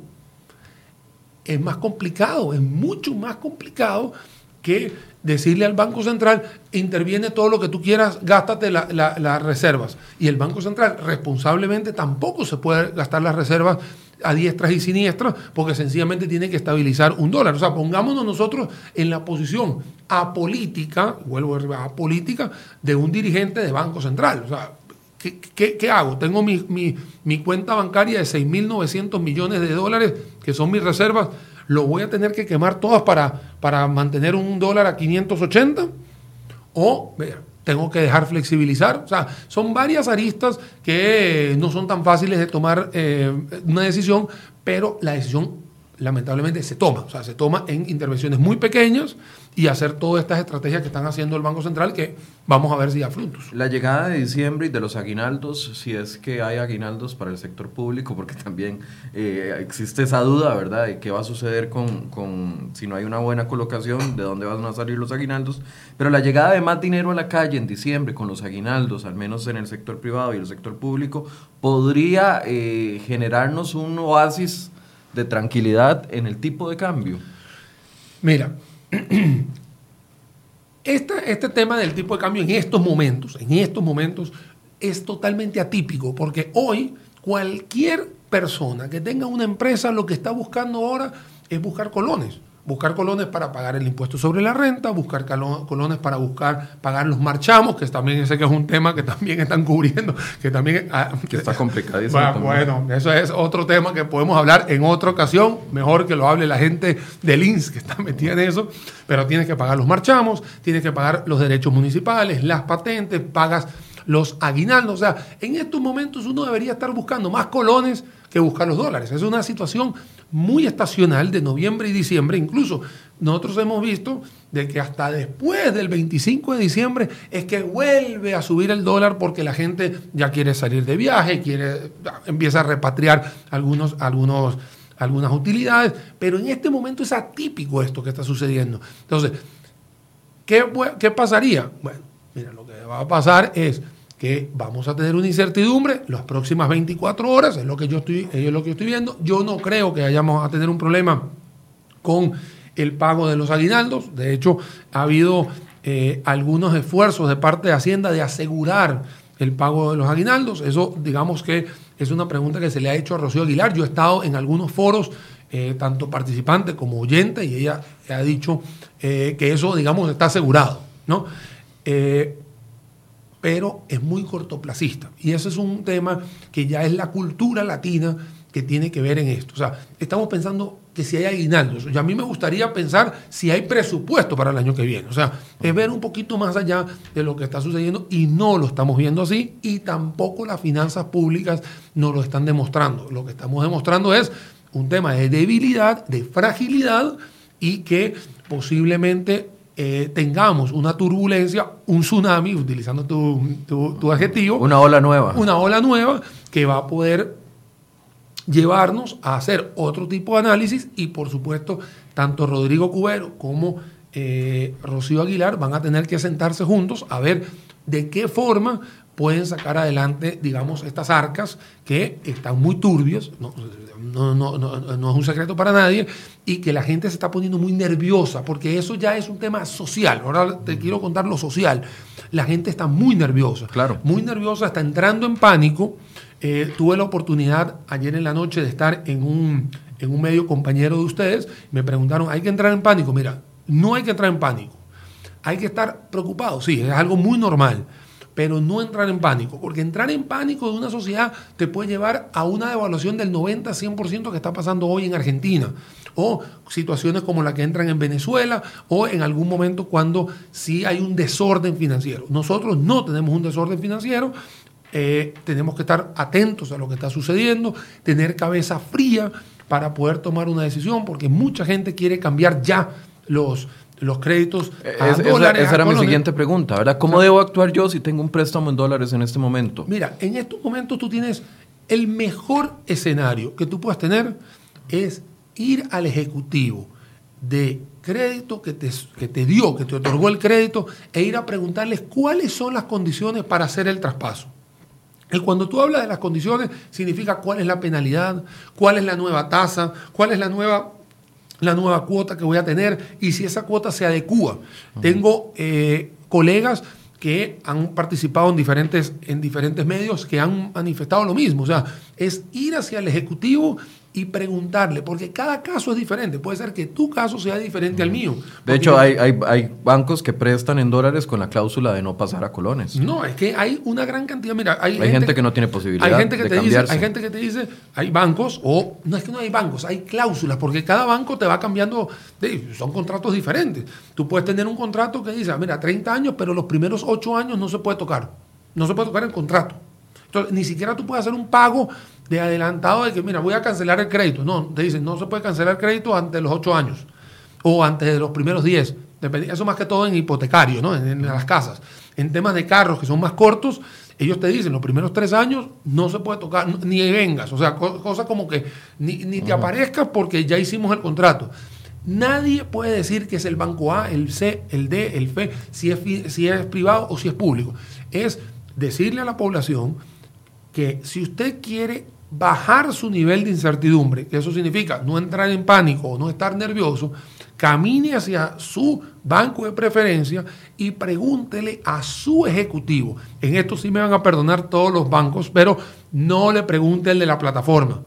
es más complicado, es mucho más complicado que decirle al Banco Central, interviene todo lo que tú quieras, gástate la- la- las reservas. Y el Banco Central responsablemente tampoco se puede gastar las reservas a diestras y siniestras porque sencillamente tiene que estabilizar un dólar. O sea, pongámonos nosotros en la posición apolítica, vuelvo a decir, apolítica, de un dirigente de Banco Central. O sea, ¿Qué, hago? Tengo mi, mi- cuenta bancaria de 6.900 millones de dólares, que son mis reservas. ¿Lo voy a tener que quemar todas para, para mantener un dólar a 580? O vea, tengo que dejar flexibilizar. O sea, son varias aristas que no son tan fáciles de tomar eh, una decisión, pero la decisión lamentablemente se toma. O sea, se toma en intervenciones muy pequeñas y hacer todas estas estrategias que están haciendo el Banco Central que vamos a ver si da frutos. La llegada de diciembre y de los aguinaldos, si es que hay aguinaldos para el sector público, porque también eh, existe esa duda, ¿verdad?, de qué va a suceder con, con, si no hay una buena colocación, de dónde van a salir los aguinaldos. Pero la llegada de más dinero a la calle en diciembre con los aguinaldos, al menos en el sector privado y el sector público, podría eh, generarnos un oasis de tranquilidad en el tipo de cambio. Mira, este, este tema del tipo de cambio en estos momentos, en estos momentos, es totalmente atípico, porque hoy, cualquier persona que tenga una empresa lo que está buscando ahora es buscar colones buscar colones para pagar el impuesto sobre la renta, buscar colones para buscar pagar los marchamos, que también sé que es un tema que también están cubriendo, que también ah, que está complicadísimo. Bueno, bueno, eso es otro tema que podemos hablar en otra ocasión, mejor que lo hable la gente del INS que está metida en eso, pero tienes que pagar los marchamos, tienes que pagar los derechos municipales, las patentes, pagas los aguinaldos, o sea, en estos momentos uno debería estar buscando más colones que buscar los dólares. Es una situación muy estacional de noviembre y diciembre. Incluso nosotros hemos visto de que hasta después del 25 de diciembre es que vuelve a subir el dólar porque la gente ya quiere salir de viaje, quiere, empieza a repatriar algunos, algunos, algunas utilidades. Pero en este momento es atípico esto que está sucediendo. Entonces, ¿qué, qué pasaría? Bueno, mira, lo que va a pasar es que vamos a tener una incertidumbre las próximas 24 horas, es lo que yo estoy, es lo que estoy viendo. Yo no creo que vayamos a tener un problema con el pago de los aguinaldos. De hecho, ha habido eh, algunos esfuerzos de parte de Hacienda de asegurar el pago de los aguinaldos. Eso, digamos que es una pregunta que se le ha hecho a Rocío Aguilar. Yo he estado en algunos foros, eh, tanto participante como oyente, y ella ha dicho eh, que eso, digamos, está asegurado. ¿no? Pero es muy cortoplacista. Y ese es un tema que ya es la cultura latina que tiene que ver en esto. O sea, estamos pensando que si hay aguinaldos, y a mí me gustaría pensar si hay presupuesto para el año que viene. O sea, es ver un poquito más allá de lo que está sucediendo y no lo estamos viendo así y tampoco las finanzas públicas nos lo están demostrando. Lo que estamos demostrando es un tema de debilidad, de fragilidad y que posiblemente eh, tengamos una turbulencia, un tsunami, utilizando tu, adjetivo. Una ola nueva. Una ola nueva que va a poder llevarnos a hacer otro tipo de análisis y por supuesto tanto Rodrigo Cubero como eh, Rocío Aguilar van a tener que sentarse juntos a ver de qué forma pueden sacar adelante, digamos, estas arcas que están muy turbias, no, no, es un secreto para nadie, y que la gente se está poniendo muy nerviosa, porque eso ya es un tema social. Ahora te quiero contar lo social. La gente está muy nerviosa. Claro. Muy nerviosa, está entrando en pánico. Eh, tuve la oportunidad ayer en la noche de estar en un, en un medio compañero de ustedes. Me preguntaron, ¿hay que entrar en pánico? Mira, no hay que entrar en pánico. Hay que estar preocupado, sí, es algo muy normal pero no entrar en pánico, porque entrar en pánico de una sociedad te puede llevar a una devaluación del 90-100% que está pasando hoy en Argentina, o situaciones como la que entran en Venezuela, o en algún momento cuando sí hay un desorden financiero. Nosotros no tenemos un desorden financiero, eh, tenemos que estar atentos a lo que está sucediendo, tener cabeza fría para poder tomar una decisión, porque mucha gente quiere cambiar ya los los créditos a dólares. Esa, era mi siguiente pregunta, ¿verdad? ¿Cómo debo actuar yo si tengo un préstamo en dólares en este momento? Mira, en estos momentos tú tienes el mejor escenario que tú puedas tener es ir al ejecutivo de crédito que te, que te dio, que te otorgó el crédito, e ir a preguntarles cuáles son las condiciones para hacer el traspaso. Y cuando tú hablas de las condiciones, significa cuál es la penalidad, cuál es la nueva tasa, cuál es la nueva la nueva cuota que voy a tener y si esa cuota se adecua. Tengo eh, colegas que han participado en diferentes, en diferentes medios que han manifestado lo mismo. O sea, es ir hacia el Ejecutivo y preguntarle, porque cada caso es diferente. Puede ser que tu caso sea diferente al mío. De hecho, hay, hay, bancos que prestan en dólares con la cláusula de no pasar a colones. No, es que hay una gran cantidad. Mira, hay, gente, que no tiene posibilidad hay gente que de te cambiarse. Dice, hay gente que te dice, hay bancos, o no es que no hay bancos, hay cláusulas, porque cada banco te va cambiando, son contratos diferentes. Tú puedes tener un contrato que dice, mira, 30 años, pero los primeros 8 años no se puede tocar. No se puede tocar el contrato. Entonces, ni siquiera tú puedes hacer un pago de adelantado de que, mira, voy a cancelar el crédito. No, te dicen, no se puede cancelar el crédito antes de los 8 años o antes de los primeros 10. Eso más que todo en hipotecario, ¿no? En, las casas. En temas de carros que son más cortos, ellos te dicen, los primeros tres años no se puede tocar, ni vengas. O sea, cosas como que ni, te aparezcas porque ya hicimos el contrato. Nadie puede decir que es el banco A, el C, el D, el F, si es, si es privado o si es público. Es decirle a la población que si usted quiere bajar su nivel de incertidumbre, que eso significa no entrar en pánico o no estar nervioso, camine hacia su banco de preferencia y pregúntele a su ejecutivo. En esto sí me van a perdonar todos los bancos, pero no le pregunte el de la plataforma.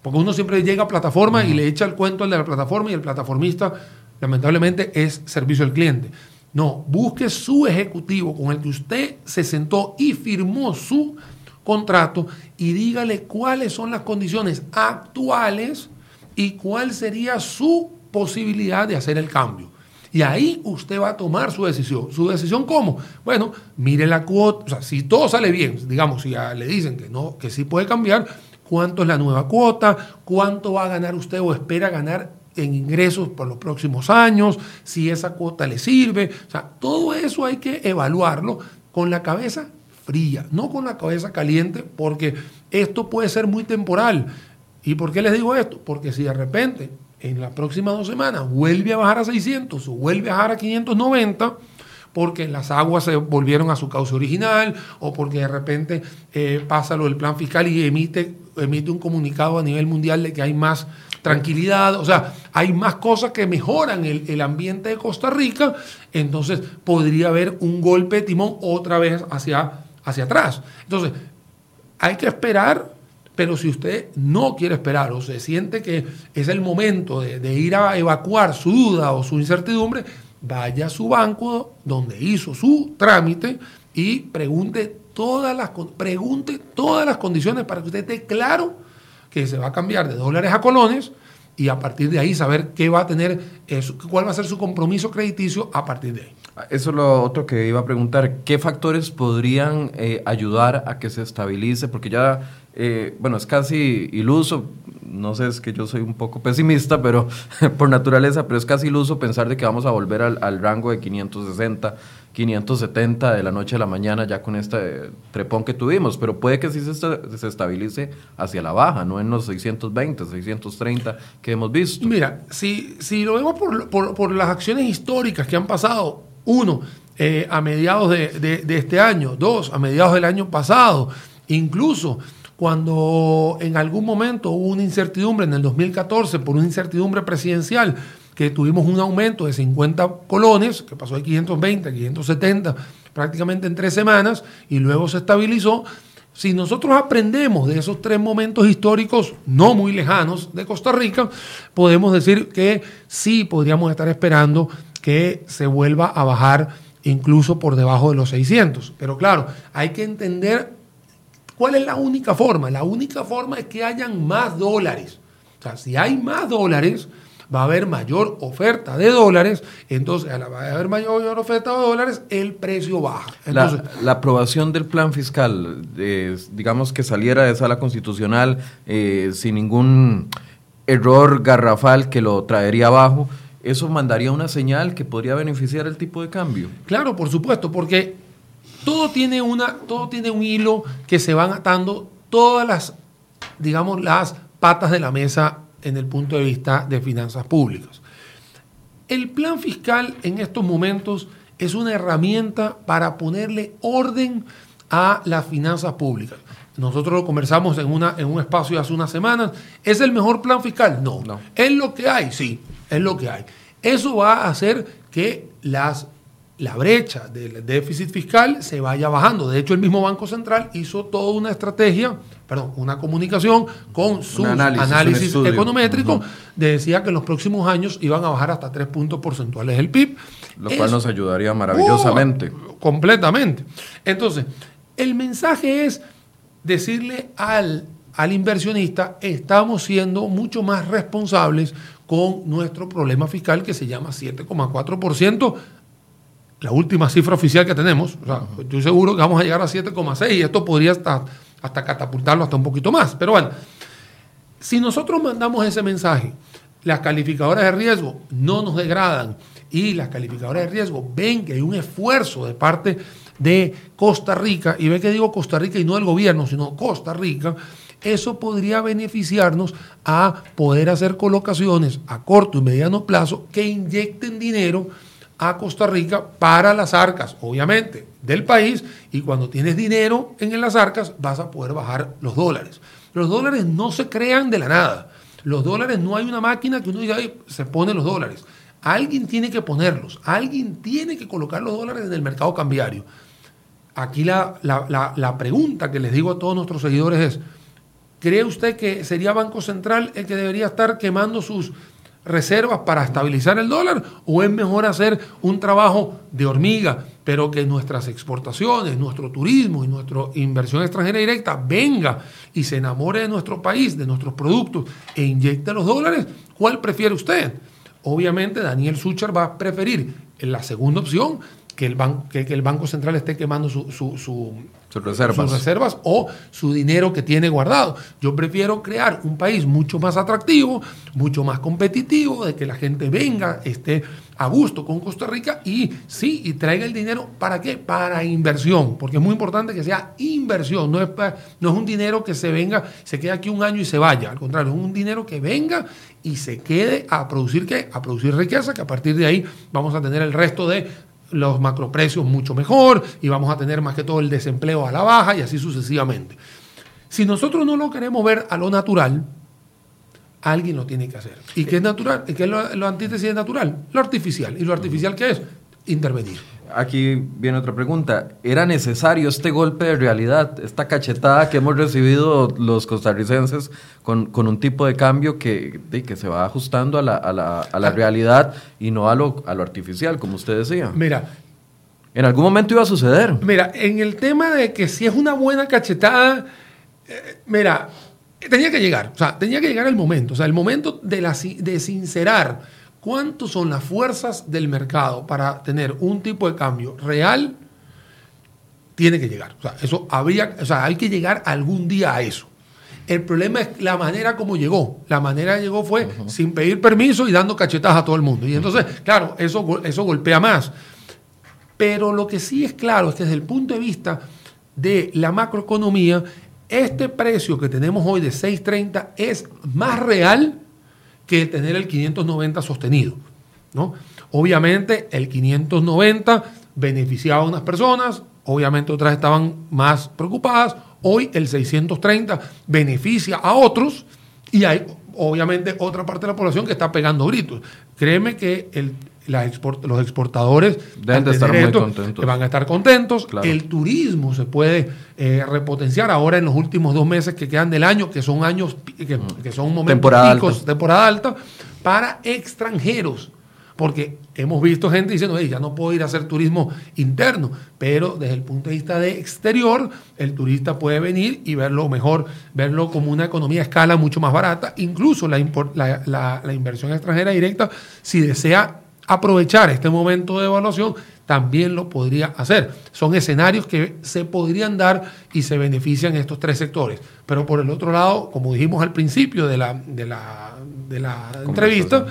Porque uno siempre llega a plataforma y le echa el cuento al de la plataforma y el plataformista lamentablemente es servicio al cliente. No, busque su ejecutivo con el que usted se sentó y firmó su contrato y dígale cuáles son las condiciones actuales y cuál sería su posibilidad de hacer el cambio. Y ahí usted va a tomar su decisión. ¿Su decisión cómo? Bueno, mire la cuota, o sea, si todo sale bien, digamos, si ya le dicen que no, que sí puede cambiar, ¿cuánto es la nueva cuota? ¿Cuánto va a ganar usted o espera ganar en ingresos por los próximos años? Si esa cuota le sirve. O sea, todo eso hay que evaluarlo con la cabeza fría, no con la cabeza caliente, porque esto puede ser muy temporal. ¿Y por qué les digo esto? Porque si de repente en las próximas dos semanas vuelve a bajar a 600 o vuelve a bajar a 590, porque las aguas se volvieron a su cauce original o porque de repente eh, pasa lo del plan fiscal y emite, emite un comunicado a nivel mundial de que hay más tranquilidad, o sea, hay más cosas que mejoran el, el, ambiente de Costa Rica, entonces podría haber un golpe de timón otra vez hacia, hacia atrás. Entonces, hay que esperar pero si usted no quiere esperar o se siente que es el momento de, ir a evacuar su duda o su incertidumbre, vaya a su banco donde hizo su trámite y pregunte todas las, pregunte todas las condiciones para que usted esté claro que se va a cambiar de dólares a colones y a partir de ahí saber qué va a tener, cuál va a ser su compromiso crediticio a partir de ahí. Eso es lo otro que iba a preguntar. ¿Qué factores podrían eh, ayudar a que se estabilice? Porque ya eh, bueno, es casi iluso, no sé, es que yo soy un poco pesimista, pero por naturaleza, pero es casi iluso pensar de que vamos a volver al, rango de 560, 570 de la noche a la mañana ya con este trepón que tuvimos, pero puede que sí se, estabilice hacia la baja, no en los 620, 630 que hemos visto. Mira, si, si lo vemos por, por, por las acciones históricas que han pasado, uno, eh, a mediados de este año, dos, a mediados del año pasado, incluso cuando en algún momento hubo una incertidumbre en el 2014 por una incertidumbre presidencial, que tuvimos un aumento de 50 colones, que pasó de 520 a 570 prácticamente en tres semanas, y luego se estabilizó. Si nosotros aprendemos de esos tres momentos históricos no muy lejanos de Costa Rica, podemos decir que sí podríamos estar esperando que se vuelva a bajar incluso por debajo de los 600. Pero claro, hay que entender ¿Cuál es la única forma? La única forma es que hayan más dólares. O sea, si hay más dólares, va a haber mayor oferta de dólares, entonces al haber mayor oferta de dólares, el precio baja. la, aprobación del plan fiscal, digamos que saliera de sala constitucional eh, sin ningún error garrafal que lo traería abajo, eso mandaría una señal que podría beneficiar el tipo de cambio. Claro, por supuesto, porque todo tiene, una, todo tiene un hilo que se van atando todas las, digamos, las patas de la mesa en el punto de vista de finanzas públicas. El plan fiscal en estos momentos es una herramienta para ponerle orden a las finanzas públicas. Nosotros lo conversamos en, una, en un espacio hace unas semanas. ¿Es el mejor plan fiscal? No. no. ¿Es lo que hay? Sí, es lo que hay. Eso va a hacer que las la brecha del déficit fiscal se vaya bajando. De hecho, el mismo Banco Central hizo toda una estrategia, perdón, una comunicación con su análisis, econométrico, decía que en los próximos años iban a bajar hasta 3 puntos porcentuales el PIB. Lo cual nos ayudaría maravillosamente. Uh, completamente. Entonces, el mensaje es decirle al, al inversionista, estamos siendo mucho más responsables con nuestro problema fiscal que se llama 7,4% la última cifra oficial que tenemos, o sea, estoy seguro que vamos a llegar a 7,6 y esto podría hasta, hasta catapultarlo hasta un poquito más. Pero bueno, si nosotros mandamos ese mensaje, las calificadoras de riesgo no nos degradan y las calificadoras de riesgo ven que hay un esfuerzo de parte de Costa Rica, y ve que digo Costa Rica y no el gobierno, sino Costa Rica, eso podría beneficiarnos a poder hacer colocaciones a corto y mediano plazo que inyecten dinero a Costa Rica para las arcas, obviamente, del país, y cuando tienes dinero en las arcas vas a poder bajar los dólares. Los dólares no se crean de la nada. Los dólares no hay una máquina que uno diga, "Ay, se pone los dólares. Alguien tiene que ponerlos, alguien tiene que colocar los dólares en el mercado cambiario. Aquí la, la- la- la pregunta que les digo a todos nuestros seguidores es, ¿cree usted que sería Banco Central el que debería estar quemando sus reservas para estabilizar el dólar? ¿O es mejor hacer un trabajo de hormiga, pero que nuestras exportaciones, nuestro turismo y nuestra inversión extranjera directa venga y se enamore de nuestro país, de nuestros productos e inyecte los dólares? ¿Cuál prefiere usted? Obviamente Daniel Sucher va a preferir la segunda opción que el, ban- que, que el Banco Central esté quemando su, su- su- Sus reservas. sus reservas o su dinero que tiene guardado. Yo prefiero crear un país mucho más atractivo, mucho más competitivo, de que la gente venga, esté a gusto con Costa Rica y sí, y traiga el dinero, ¿para qué? Para inversión, porque es muy importante que sea inversión, no es, no es un dinero que se venga, se quede aquí un año y se vaya, al contrario, es un dinero que venga y se quede a producir qué? A producir riqueza, que a partir de ahí vamos a tener el resto de los macroprecios mucho mejor y vamos a tener más que todo el desempleo a la baja y así sucesivamente. Si nosotros no lo queremos ver a lo natural, alguien lo tiene que hacer. ¿Y qué es natural? ¿Y qué es lo, lo antítesis de natural? Lo artificial. ¿Y lo artificial qué es? Intervenir. Aquí viene otra pregunta. ¿Era necesario este golpe de realidad, esta cachetada que hemos recibido los costarricenses con, con un tipo de cambio que, de- que se va ajustando a la, a la- a la Ah. realidad y no a lo, a lo artificial, como usted decía? Mira, En algún momento iba a suceder. Mira, en el tema de que si es una buena cachetada, eh, mira, tenía que llegar, o sea, tenía que llegar el momento, o sea, el momento de, la, de sincerar cuántas son las fuerzas del mercado para tener un tipo de cambio real, tiene que llegar. O sea, eso habría, o sea, hay que llegar algún día a eso. El problema es la manera como llegó. La manera que llegó fue sin pedir permiso y dando cachetadas a todo el mundo. Y entonces, claro, eso, eso golpea más. Pero lo que sí es claro es que desde el punto de vista de la macroeconomía, este precio que tenemos hoy de 6.30 es más real que tener el 590 sostenido. ¿no? Obviamente el 590 beneficiaba a unas personas, obviamente otras estaban más preocupadas. Hoy el 630 beneficia a otros y hay obviamente otra parte de la población que está pegando gritos. Créeme que el- export- los exportadores Deben de estar muy contentos. que van a estar contentos. Claro. El turismo se puede eh, repotenciar ahora en los últimos dos meses que quedan del año, que son años, pi- que, que son momentos Temporada picos, alta. temporada alta, para extranjeros. Porque hemos visto gente diciendo, "Ey, ya no puedo ir a hacer turismo interno, pero desde el punto de vista de exterior, el turista puede venir y verlo mejor, verlo como una economía a escala mucho más barata. Incluso la, impor- la- la- la inversión extranjera directa, si desea aprovechar este momento de evaluación, también lo podría hacer. Son escenarios que se podrían dar y se benefician estos tres sectores. Pero por el otro lado, como dijimos al principio de la, de la, de la entrevista,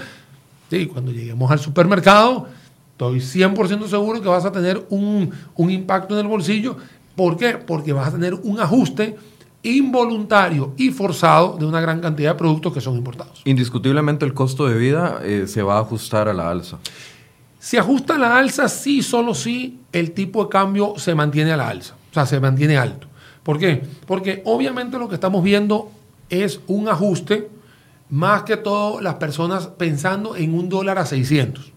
sí, cuando lleguemos al supermercado, estoy 100% seguro que vas a tener un, un impacto en el bolsillo. ¿Por qué? Porque vas a tener un ajuste involuntario y forzado de una gran cantidad de productos que son importados. Indiscutiblemente el costo de vida eh, se va a ajustar a la alza. Se ajusta a la alza sí, solo si el tipo de cambio se mantiene a la alza, o sea, se mantiene alto. ¿Por qué? Porque obviamente lo que estamos viendo es un ajuste, más que todo las personas pensando en un dólar a 600.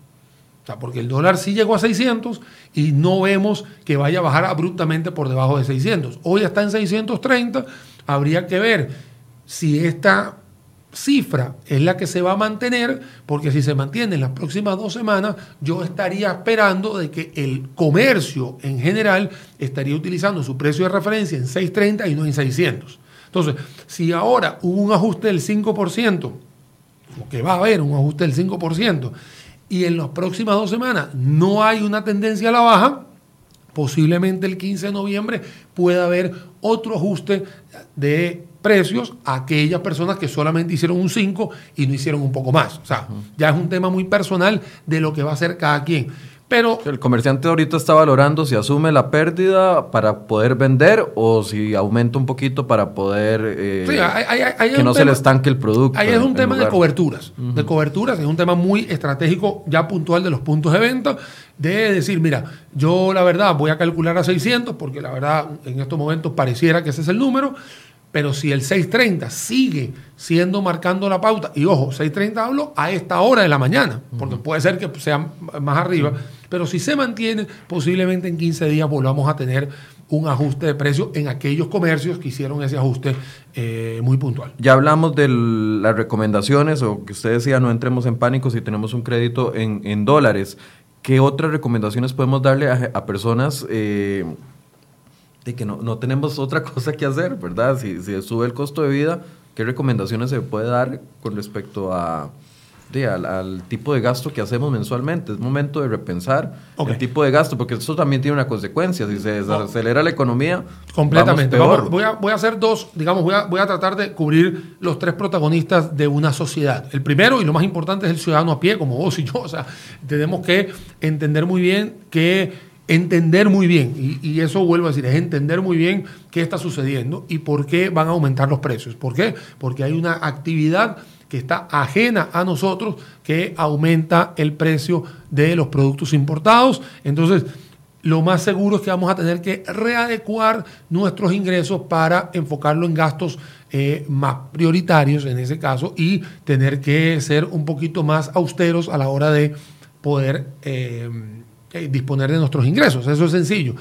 O sea, porque el dólar sí llegó a 600 y no vemos que vaya a bajar abruptamente por debajo de 600. Hoy está en 630, habría que ver si esta cifra es la que se va a mantener, porque si se mantiene en las próximas dos semanas, yo estaría esperando de que el comercio en general estaría utilizando su precio de referencia en 630 y no en 600. Entonces, si ahora hubo un ajuste del 5%, o que va a haber un ajuste del 5%, y en las próximas dos semanas no hay una tendencia a la baja, posiblemente el 15 de noviembre pueda haber otro ajuste de precios a aquellas personas que solamente hicieron un 5 y no hicieron un poco más. O sea, ya es un tema muy personal de lo que va a hacer cada quien. Pero El comerciante ahorita está valorando si asume la pérdida para poder vender o si aumenta un poquito para poder eh, Sí, hay- hay- hay- hay que no se le estanque el producto. Ahí es un tema de coberturas, de coberturas, es un tema muy estratégico, ya puntual de los puntos de venta, de decir, mira, yo la verdad voy a calcular a 600, porque la verdad en estos momentos pareciera que ese es el número, Pero si el 6.30 sigue siendo marcando la pauta, y ojo, 6.30 hablo a esta hora de la mañana, porque puede ser que sea más arriba, pero si se mantiene, posiblemente en 15 días volvamos a tener un ajuste de precio en aquellos comercios que hicieron ese ajuste eh, muy puntual. Ya hablamos de las recomendaciones, o que usted decía, no entremos en pánico si tenemos un crédito en, dólares. ¿Qué otras recomendaciones podemos darle a, personas eh, de que no, no, tenemos otra cosa que hacer, verdad? Si, si sube el costo de vida, ¿qué recomendaciones se puede dar con respecto a al, tipo de gasto que hacemos mensualmente. Es momento de repensar el tipo de gasto, porque eso también tiene una consecuencia. Si se desacelera la economía, completamente. voy, a, voy, a, hacer dos, digamos, voy a, voy a tratar de cubrir los tres protagonistas de una sociedad. El primero y lo más importante es el ciudadano a pie, como vos y yo. O sea, tenemos que entender muy bien que entender muy bien, y, y, eso vuelvo a decir, es entender muy bien qué está sucediendo y por qué van a aumentar los precios. ¿Por qué? Porque hay una actividad que está ajena a nosotros, que aumenta el precio de los productos importados. Entonces, lo más seguro es que vamos a tener que readecuar nuestros ingresos para enfocarlo en gastos eh, más prioritarios en ese caso y tener que ser un poquito más austeros a la hora de poder eh, eh, disponer de nuestros ingresos. Eso es sencillo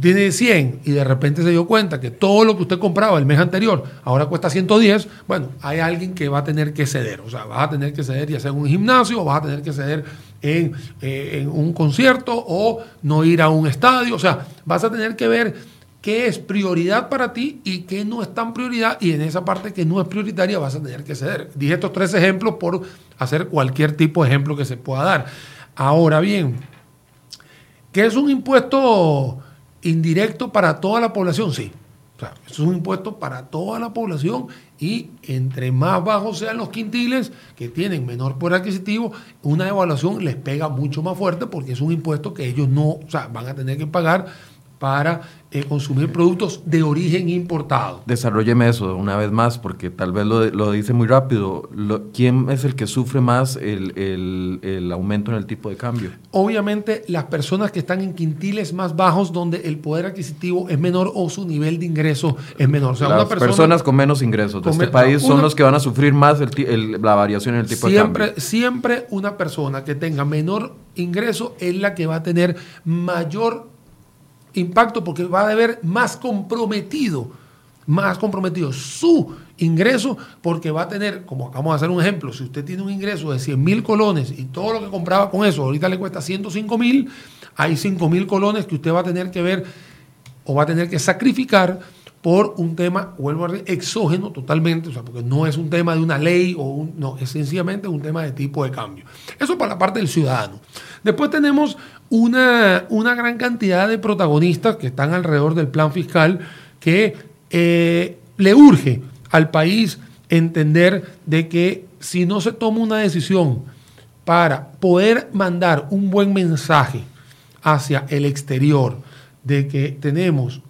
tiene 100 y de repente se dio cuenta que todo lo que usted compraba el mes anterior ahora cuesta 110, bueno, hay alguien que va a tener que ceder. O sea, vas a tener que ceder ya sea en un gimnasio, vas a tener que ceder en, eh, en un concierto o no ir a un estadio. O sea, vas a tener que ver qué es prioridad para ti y qué no es tan prioridad y en esa parte que no es prioritaria vas a tener que ceder. Dije estos tres ejemplos por hacer cualquier tipo de ejemplo que se pueda dar. Ahora bien, ¿qué es un impuesto indirecto para toda la población, sí. O sea, es un impuesto para toda la población y entre más bajos sean los quintiles que tienen menor poder adquisitivo, una evaluación les pega mucho más fuerte porque es un impuesto que ellos no, o sea, van a tener que pagar para eh, consumir productos de origen importado. Desarrolleme eso una vez más, porque tal vez lo, dice muy rápido. ¿Quién es el que sufre más el, aumento en el tipo de cambio? Obviamente las personas que están en quintiles más bajos, donde el poder adquisitivo es menor o su nivel de ingreso es menor. las personas con menos ingresos de este país son los que van a sufrir más la variación en el tipo de cambio. Siempre una persona que tenga menor ingreso es la que va a tener mayor impacto porque va a haber más comprometido, más comprometido su ingreso porque va a tener, como vamos a hacer un ejemplo, si usted tiene un ingreso de 100 mil colones y todo lo que compraba con eso ahorita le cuesta 105 mil, hay 5 mil colones que usted va a tener que ver o va a tener que sacrificar por un tema, vuelvo a decir, exógeno totalmente, o sea, porque no es un tema de una ley o un, no, es sencillamente un tema de tipo de cambio. Eso para la parte del ciudadano. Después tenemos una, una gran cantidad de protagonistas que están alrededor del plan fiscal que eh, le urge al país entender de que si no se toma una decisión para poder mandar un buen mensaje hacia el exterior de que tenemos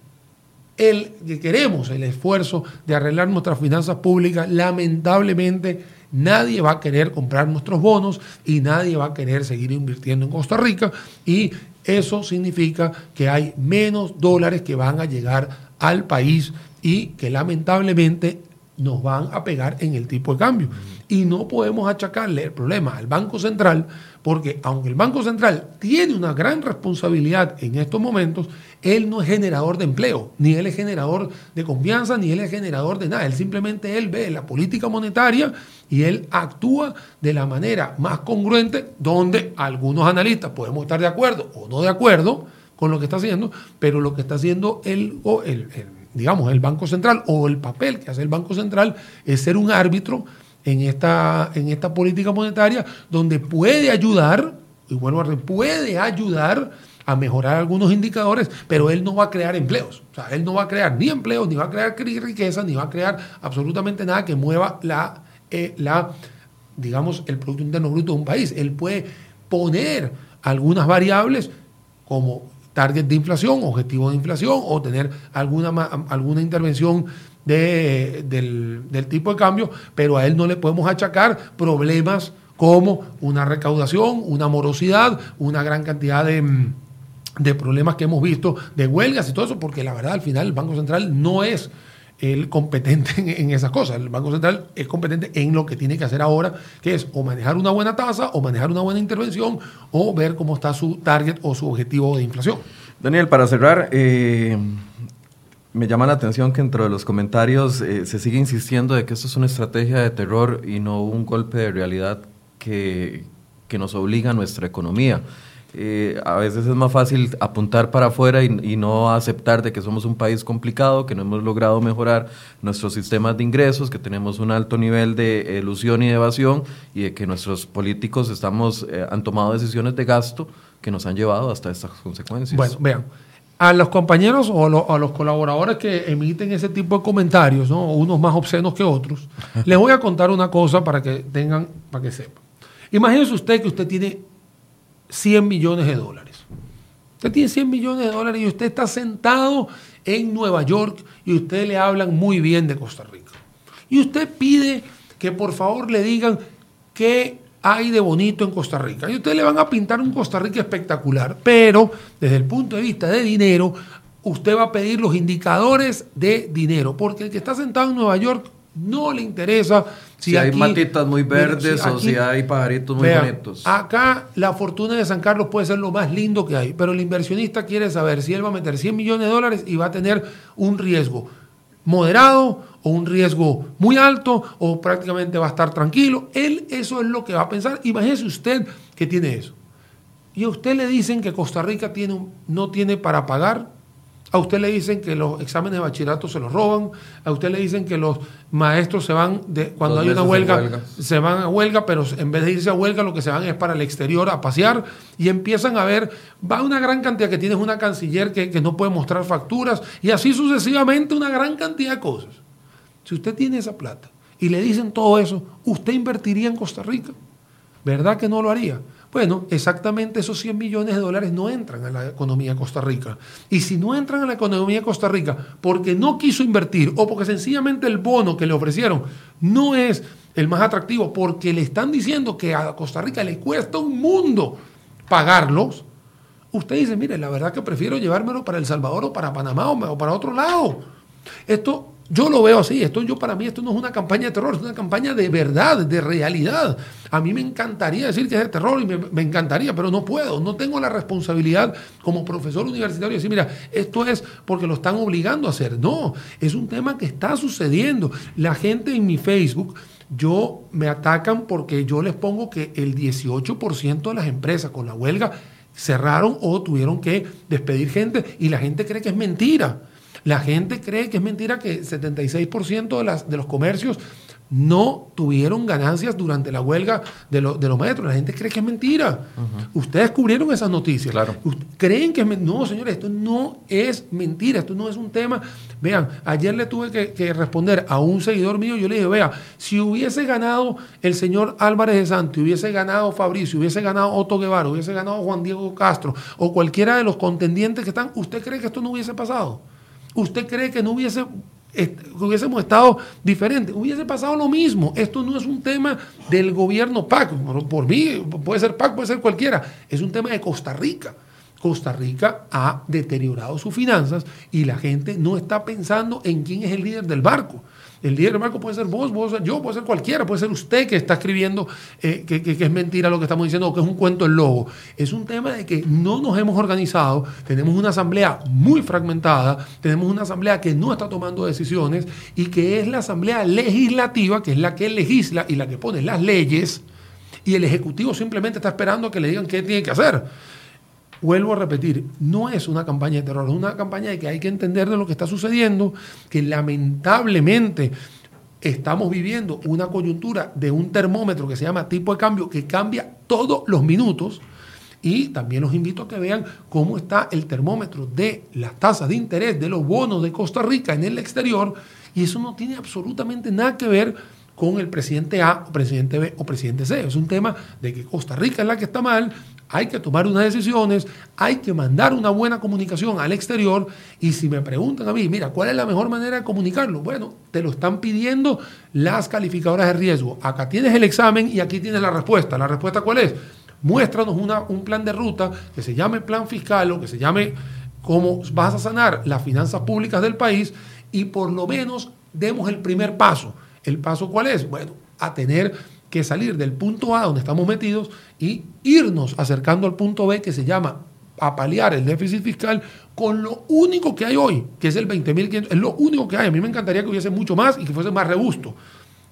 el que queremos el esfuerzo de arreglar nuestras finanzas públicas, lamentablemente nadie va a querer comprar nuestros bonos y nadie va a querer seguir invirtiendo en Costa Rica y eso significa que hay menos dólares que van a llegar al país y que lamentablemente nos van a pegar en el tipo de cambio. Y no podemos achacarle el problema al Banco Central porque aunque el Banco Central tiene una gran responsabilidad en estos momentos, él no es generador de empleo, ni él es generador de confianza, ni él es generador de nada. Él simplemente él ve la política monetaria y él actúa de la manera más congruente, donde algunos analistas podemos estar de acuerdo o no de acuerdo con lo que está haciendo, pero lo que está haciendo el, el digamos, el Banco Central o el papel que hace el Banco Central es ser un árbitro en esta, en esta política monetaria donde puede ayudar, y decir, puede ayudar a mejorar algunos indicadores, pero él no va a crear empleos. O sea, él no va a crear ni empleos, ni va a crear riqueza, ni va a crear absolutamente nada que mueva la, eh, la digamos, el Producto Interno Bruto de un país. Él puede poner algunas variables como target de inflación, objetivo de inflación, o tener alguna, alguna intervención del, tipo de cambio, pero a él no le podemos achacar problemas como una recaudación, una morosidad, una gran cantidad de, de problemas que hemos visto, de huelgas y todo eso, porque la verdad al final el Banco Central no es el competente en, esas cosas. El Banco Central es competente en lo que tiene que hacer ahora, que es o manejar una buena tasa, o manejar una buena intervención, o ver cómo está su target o su objetivo de inflación. Daniel, para cerrar, eh, me llama la atención que dentro de los comentarios eh, se sigue insistiendo de que esto es una estrategia de terror y no un golpe de realidad que, que nos obliga a nuestra economía. Eh, a veces es más fácil apuntar para afuera y, no aceptar de que somos un país complicado, que no hemos logrado mejorar nuestros sistemas de ingresos, que tenemos un alto nivel de ilusión y de evasión y de que nuestros políticos estamos, eh, han tomado decisiones de gasto que nos han llevado hasta estas consecuencias. Bueno, vean, a los compañeros o a los colaboradores que emiten ese tipo de comentarios, ¿no? unos más obscenos que otros, les voy a contar una cosa para que tengan, para que sepan. Imagínese usted que usted tiene 100 millones de dólares. Usted tiene 100 millones de dólares y usted está sentado en Nueva York y usted le hablan muy bien de Costa Rica. Y usted pide que por favor le digan qué hay de bonito en Costa Rica. Y ustedes le van a pintar un Costa Rica espectacular, pero desde el punto de vista de dinero, usted va a pedir los indicadores de dinero, porque el que está sentado en Nueva York no le interesa si, hay matitas muy verdes o si hay pajaritos muy bonitos. Acá la fortuna de San Carlos puede ser lo más lindo que hay, pero el inversionista quiere saber si él va a meter 100 millones de dólares y va a tener un riesgo moderado o un riesgo muy alto o prácticamente va a estar tranquilo. Él eso es lo que va a pensar. Imagínese usted que tiene eso. Y a usted le dicen que Costa Rica tiene no tiene para pagar a usted le dicen que los exámenes de bachillerato se los roban. A usted le dicen que los maestros se van, de, cuando hay una huelga, se van a huelga, pero en vez de irse a huelga, lo que se van es para el exterior a pasear. Y empiezan a ver, va una gran cantidad, que tienes una canciller que, que no puede mostrar facturas, y así sucesivamente una gran cantidad de cosas. Si usted tiene esa plata y le dicen todo eso, ¿usted invertiría en Costa Rica? ¿Verdad que no lo haría? Bueno, exactamente esos 100 millones de dólares no entran a la economía de Costa Rica. Y si no entran a la economía de Costa Rica porque no quiso invertir o porque sencillamente el bono que le ofrecieron no es el más atractivo, porque le están diciendo que a Costa Rica le cuesta un mundo pagarlos, usted dice, mire, la verdad que prefiero llevármelo para El Salvador o para Panamá o para otro lado. Esto yo lo veo así, esto yo para mí esto no es una campaña de terror, es una campaña de verdad, de realidad. A mí me encantaría decir que es de terror y me, encantaría, pero no puedo, no tengo la responsabilidad como profesor universitario de decir, mira, esto es porque lo están obligando a hacer. No, es un tema que está sucediendo. La gente en mi Facebook, yo me atacan porque yo les pongo que el 18% de las empresas con la huelga cerraron o tuvieron que despedir gente y la gente cree que es mentira. La gente cree que es mentira que 76% de, las, de los comercios no tuvieron ganancias durante la huelga de, de los maestros. La gente cree que es mentira. Ustedes cubrieron esas noticias. Claro. Creen que es mentira. No, señores, esto no es mentira. Esto no es un tema. Vean, ayer le tuve que, que, responder a un seguidor mío. Yo le dije, vea, si hubiese ganado el señor Álvarez de Santi, hubiese ganado Fabricio, hubiese ganado Otto Guevara, hubiese ganado Juan Diego Castro o cualquiera de los contendientes que están, ¿usted cree que esto no hubiese pasado? ¿Usted cree que no hubiese hubiésemos estado diferentes, hubiese pasado lo mismo. Esto no es un tema del gobierno PAC, por, mí, puede ser PAC, puede ser cualquiera, es un tema de Costa Rica. Costa Rica ha deteriorado sus finanzas y la gente no está pensando en quién es el líder del barco. El líder del barco puede ser vos, vos yo, puede ser cualquiera, puede ser usted que está escribiendo eh, que, es mentira lo que estamos diciendo o que es un cuento del lobo. Es un tema de que no nos hemos organizado, tenemos una asamblea muy fragmentada, tenemos una asamblea que no está tomando decisiones y que es la asamblea legislativa, que es la que legisla y la que pone las leyes, y el Ejecutivo simplemente está esperando que le digan qué tiene que hacer vuelvo a repetir, no es una campaña de terror, es una campaña de que hay que entender de lo que está sucediendo, que lamentablemente estamos viviendo una coyuntura de un termómetro que se llama tipo de cambio que cambia todos los minutos. Y también los invito a que vean cómo está el termómetro de las tasas de interés de los bonos de Costa Rica en el exterior. Y eso no tiene absolutamente nada que ver con el presidente A o presidente B o presidente C. Es un tema de que Costa Rica es la que está mal, hay que tomar unas decisiones, hay que mandar una buena comunicación al exterior y si me preguntan a mí, mira, ¿cuál es la mejor manera de comunicarlo? Bueno, te lo están pidiendo las calificadoras de riesgo. Acá tienes el examen y aquí tienes la respuesta. ¿La respuesta cuál es? muéstranos una, un plan de ruta que se llame plan fiscal o que se llame cómo vas a sanar las finanzas públicas del país y por lo menos demos el primer paso. ¿El paso cuál es? Bueno, a tener que salir del punto A donde estamos metidos y irnos acercando al punto B que se llama a paliar el déficit fiscal con lo único que hay hoy, que es el 20.500, es lo único que hay. A mí me encantaría que hubiese mucho más y que fuese más robusto.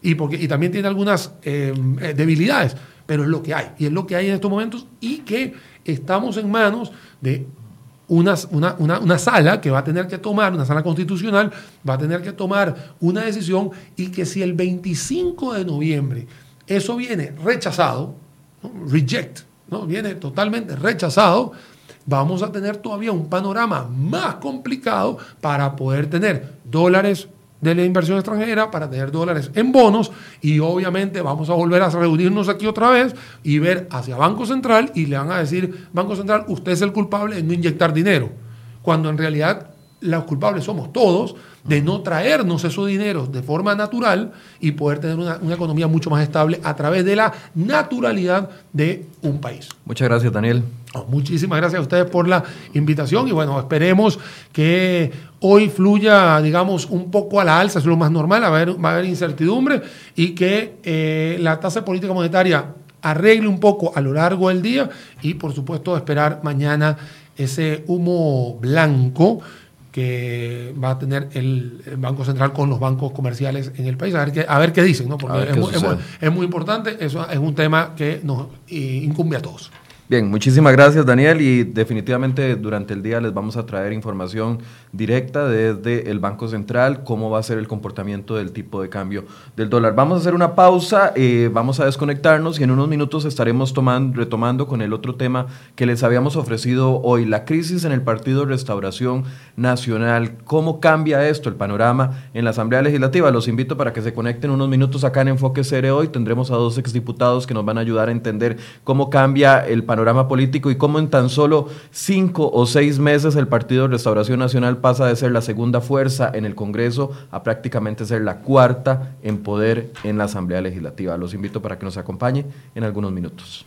Y, porque, y también tiene algunas eh, eh, debilidades, pero es lo que hay. Y es lo que hay en estos momentos y que estamos en manos de una, una, una, sala que va a tener que tomar, una sala constitucional, va a tener que tomar una decisión y que si el 25 de noviembre eso viene rechazado, reject, ¿no? viene totalmente rechazado, vamos a tener todavía un panorama más complicado para poder tener dólares de la inversión extranjera, para tener dólares en bonos y obviamente vamos a volver a reunirnos aquí otra vez y ver hacia Banco Central y le van a decir, Banco Central, usted es el culpable de no inyectar dinero, cuando en realidad los culpables somos todos de no traernos esos dineros de forma natural y poder tener una, una, economía mucho más estable a través de la naturalidad de un país. Muchas gracias, Daniel. muchísimas gracias a ustedes por la invitación y bueno, esperemos que hoy fluya, digamos, un poco a la alza, es lo más normal, va a haber, va a haber incertidumbre y que eh, la tasa de política monetaria arregle un poco a lo largo del día y por supuesto esperar mañana ese humo blanco que va a tener el, Banco Central con los bancos comerciales en el país, a ver qué, a ver qué dicen, ¿no? porque es, es, muy, es, muy, importante, eso es un tema que nos incumbe a todos. Bien, muchísimas gracias Daniel y definitivamente durante el día les vamos a traer información directa desde el Banco Central, cómo va a ser el comportamiento del tipo de cambio del dólar. Vamos a hacer una pausa, eh, vamos a desconectarnos y en unos minutos estaremos tomando, retomando con el otro tema que les habíamos ofrecido hoy, la crisis en el Partido Restauración Nacional. ¿Cómo cambia esto, el panorama en la Asamblea Legislativa? Los invito para que se conecten unos minutos acá en Enfoque CR hoy. Tendremos a dos exdiputados que nos van a ayudar a entender cómo cambia el panorama panorama político y cómo en tan solo cinco o seis meses el Partido Restauración Nacional pasa de ser la segunda fuerza en el Congreso a prácticamente ser la cuarta en poder en la Asamblea Legislativa. Los invito para que nos acompañe en algunos minutos.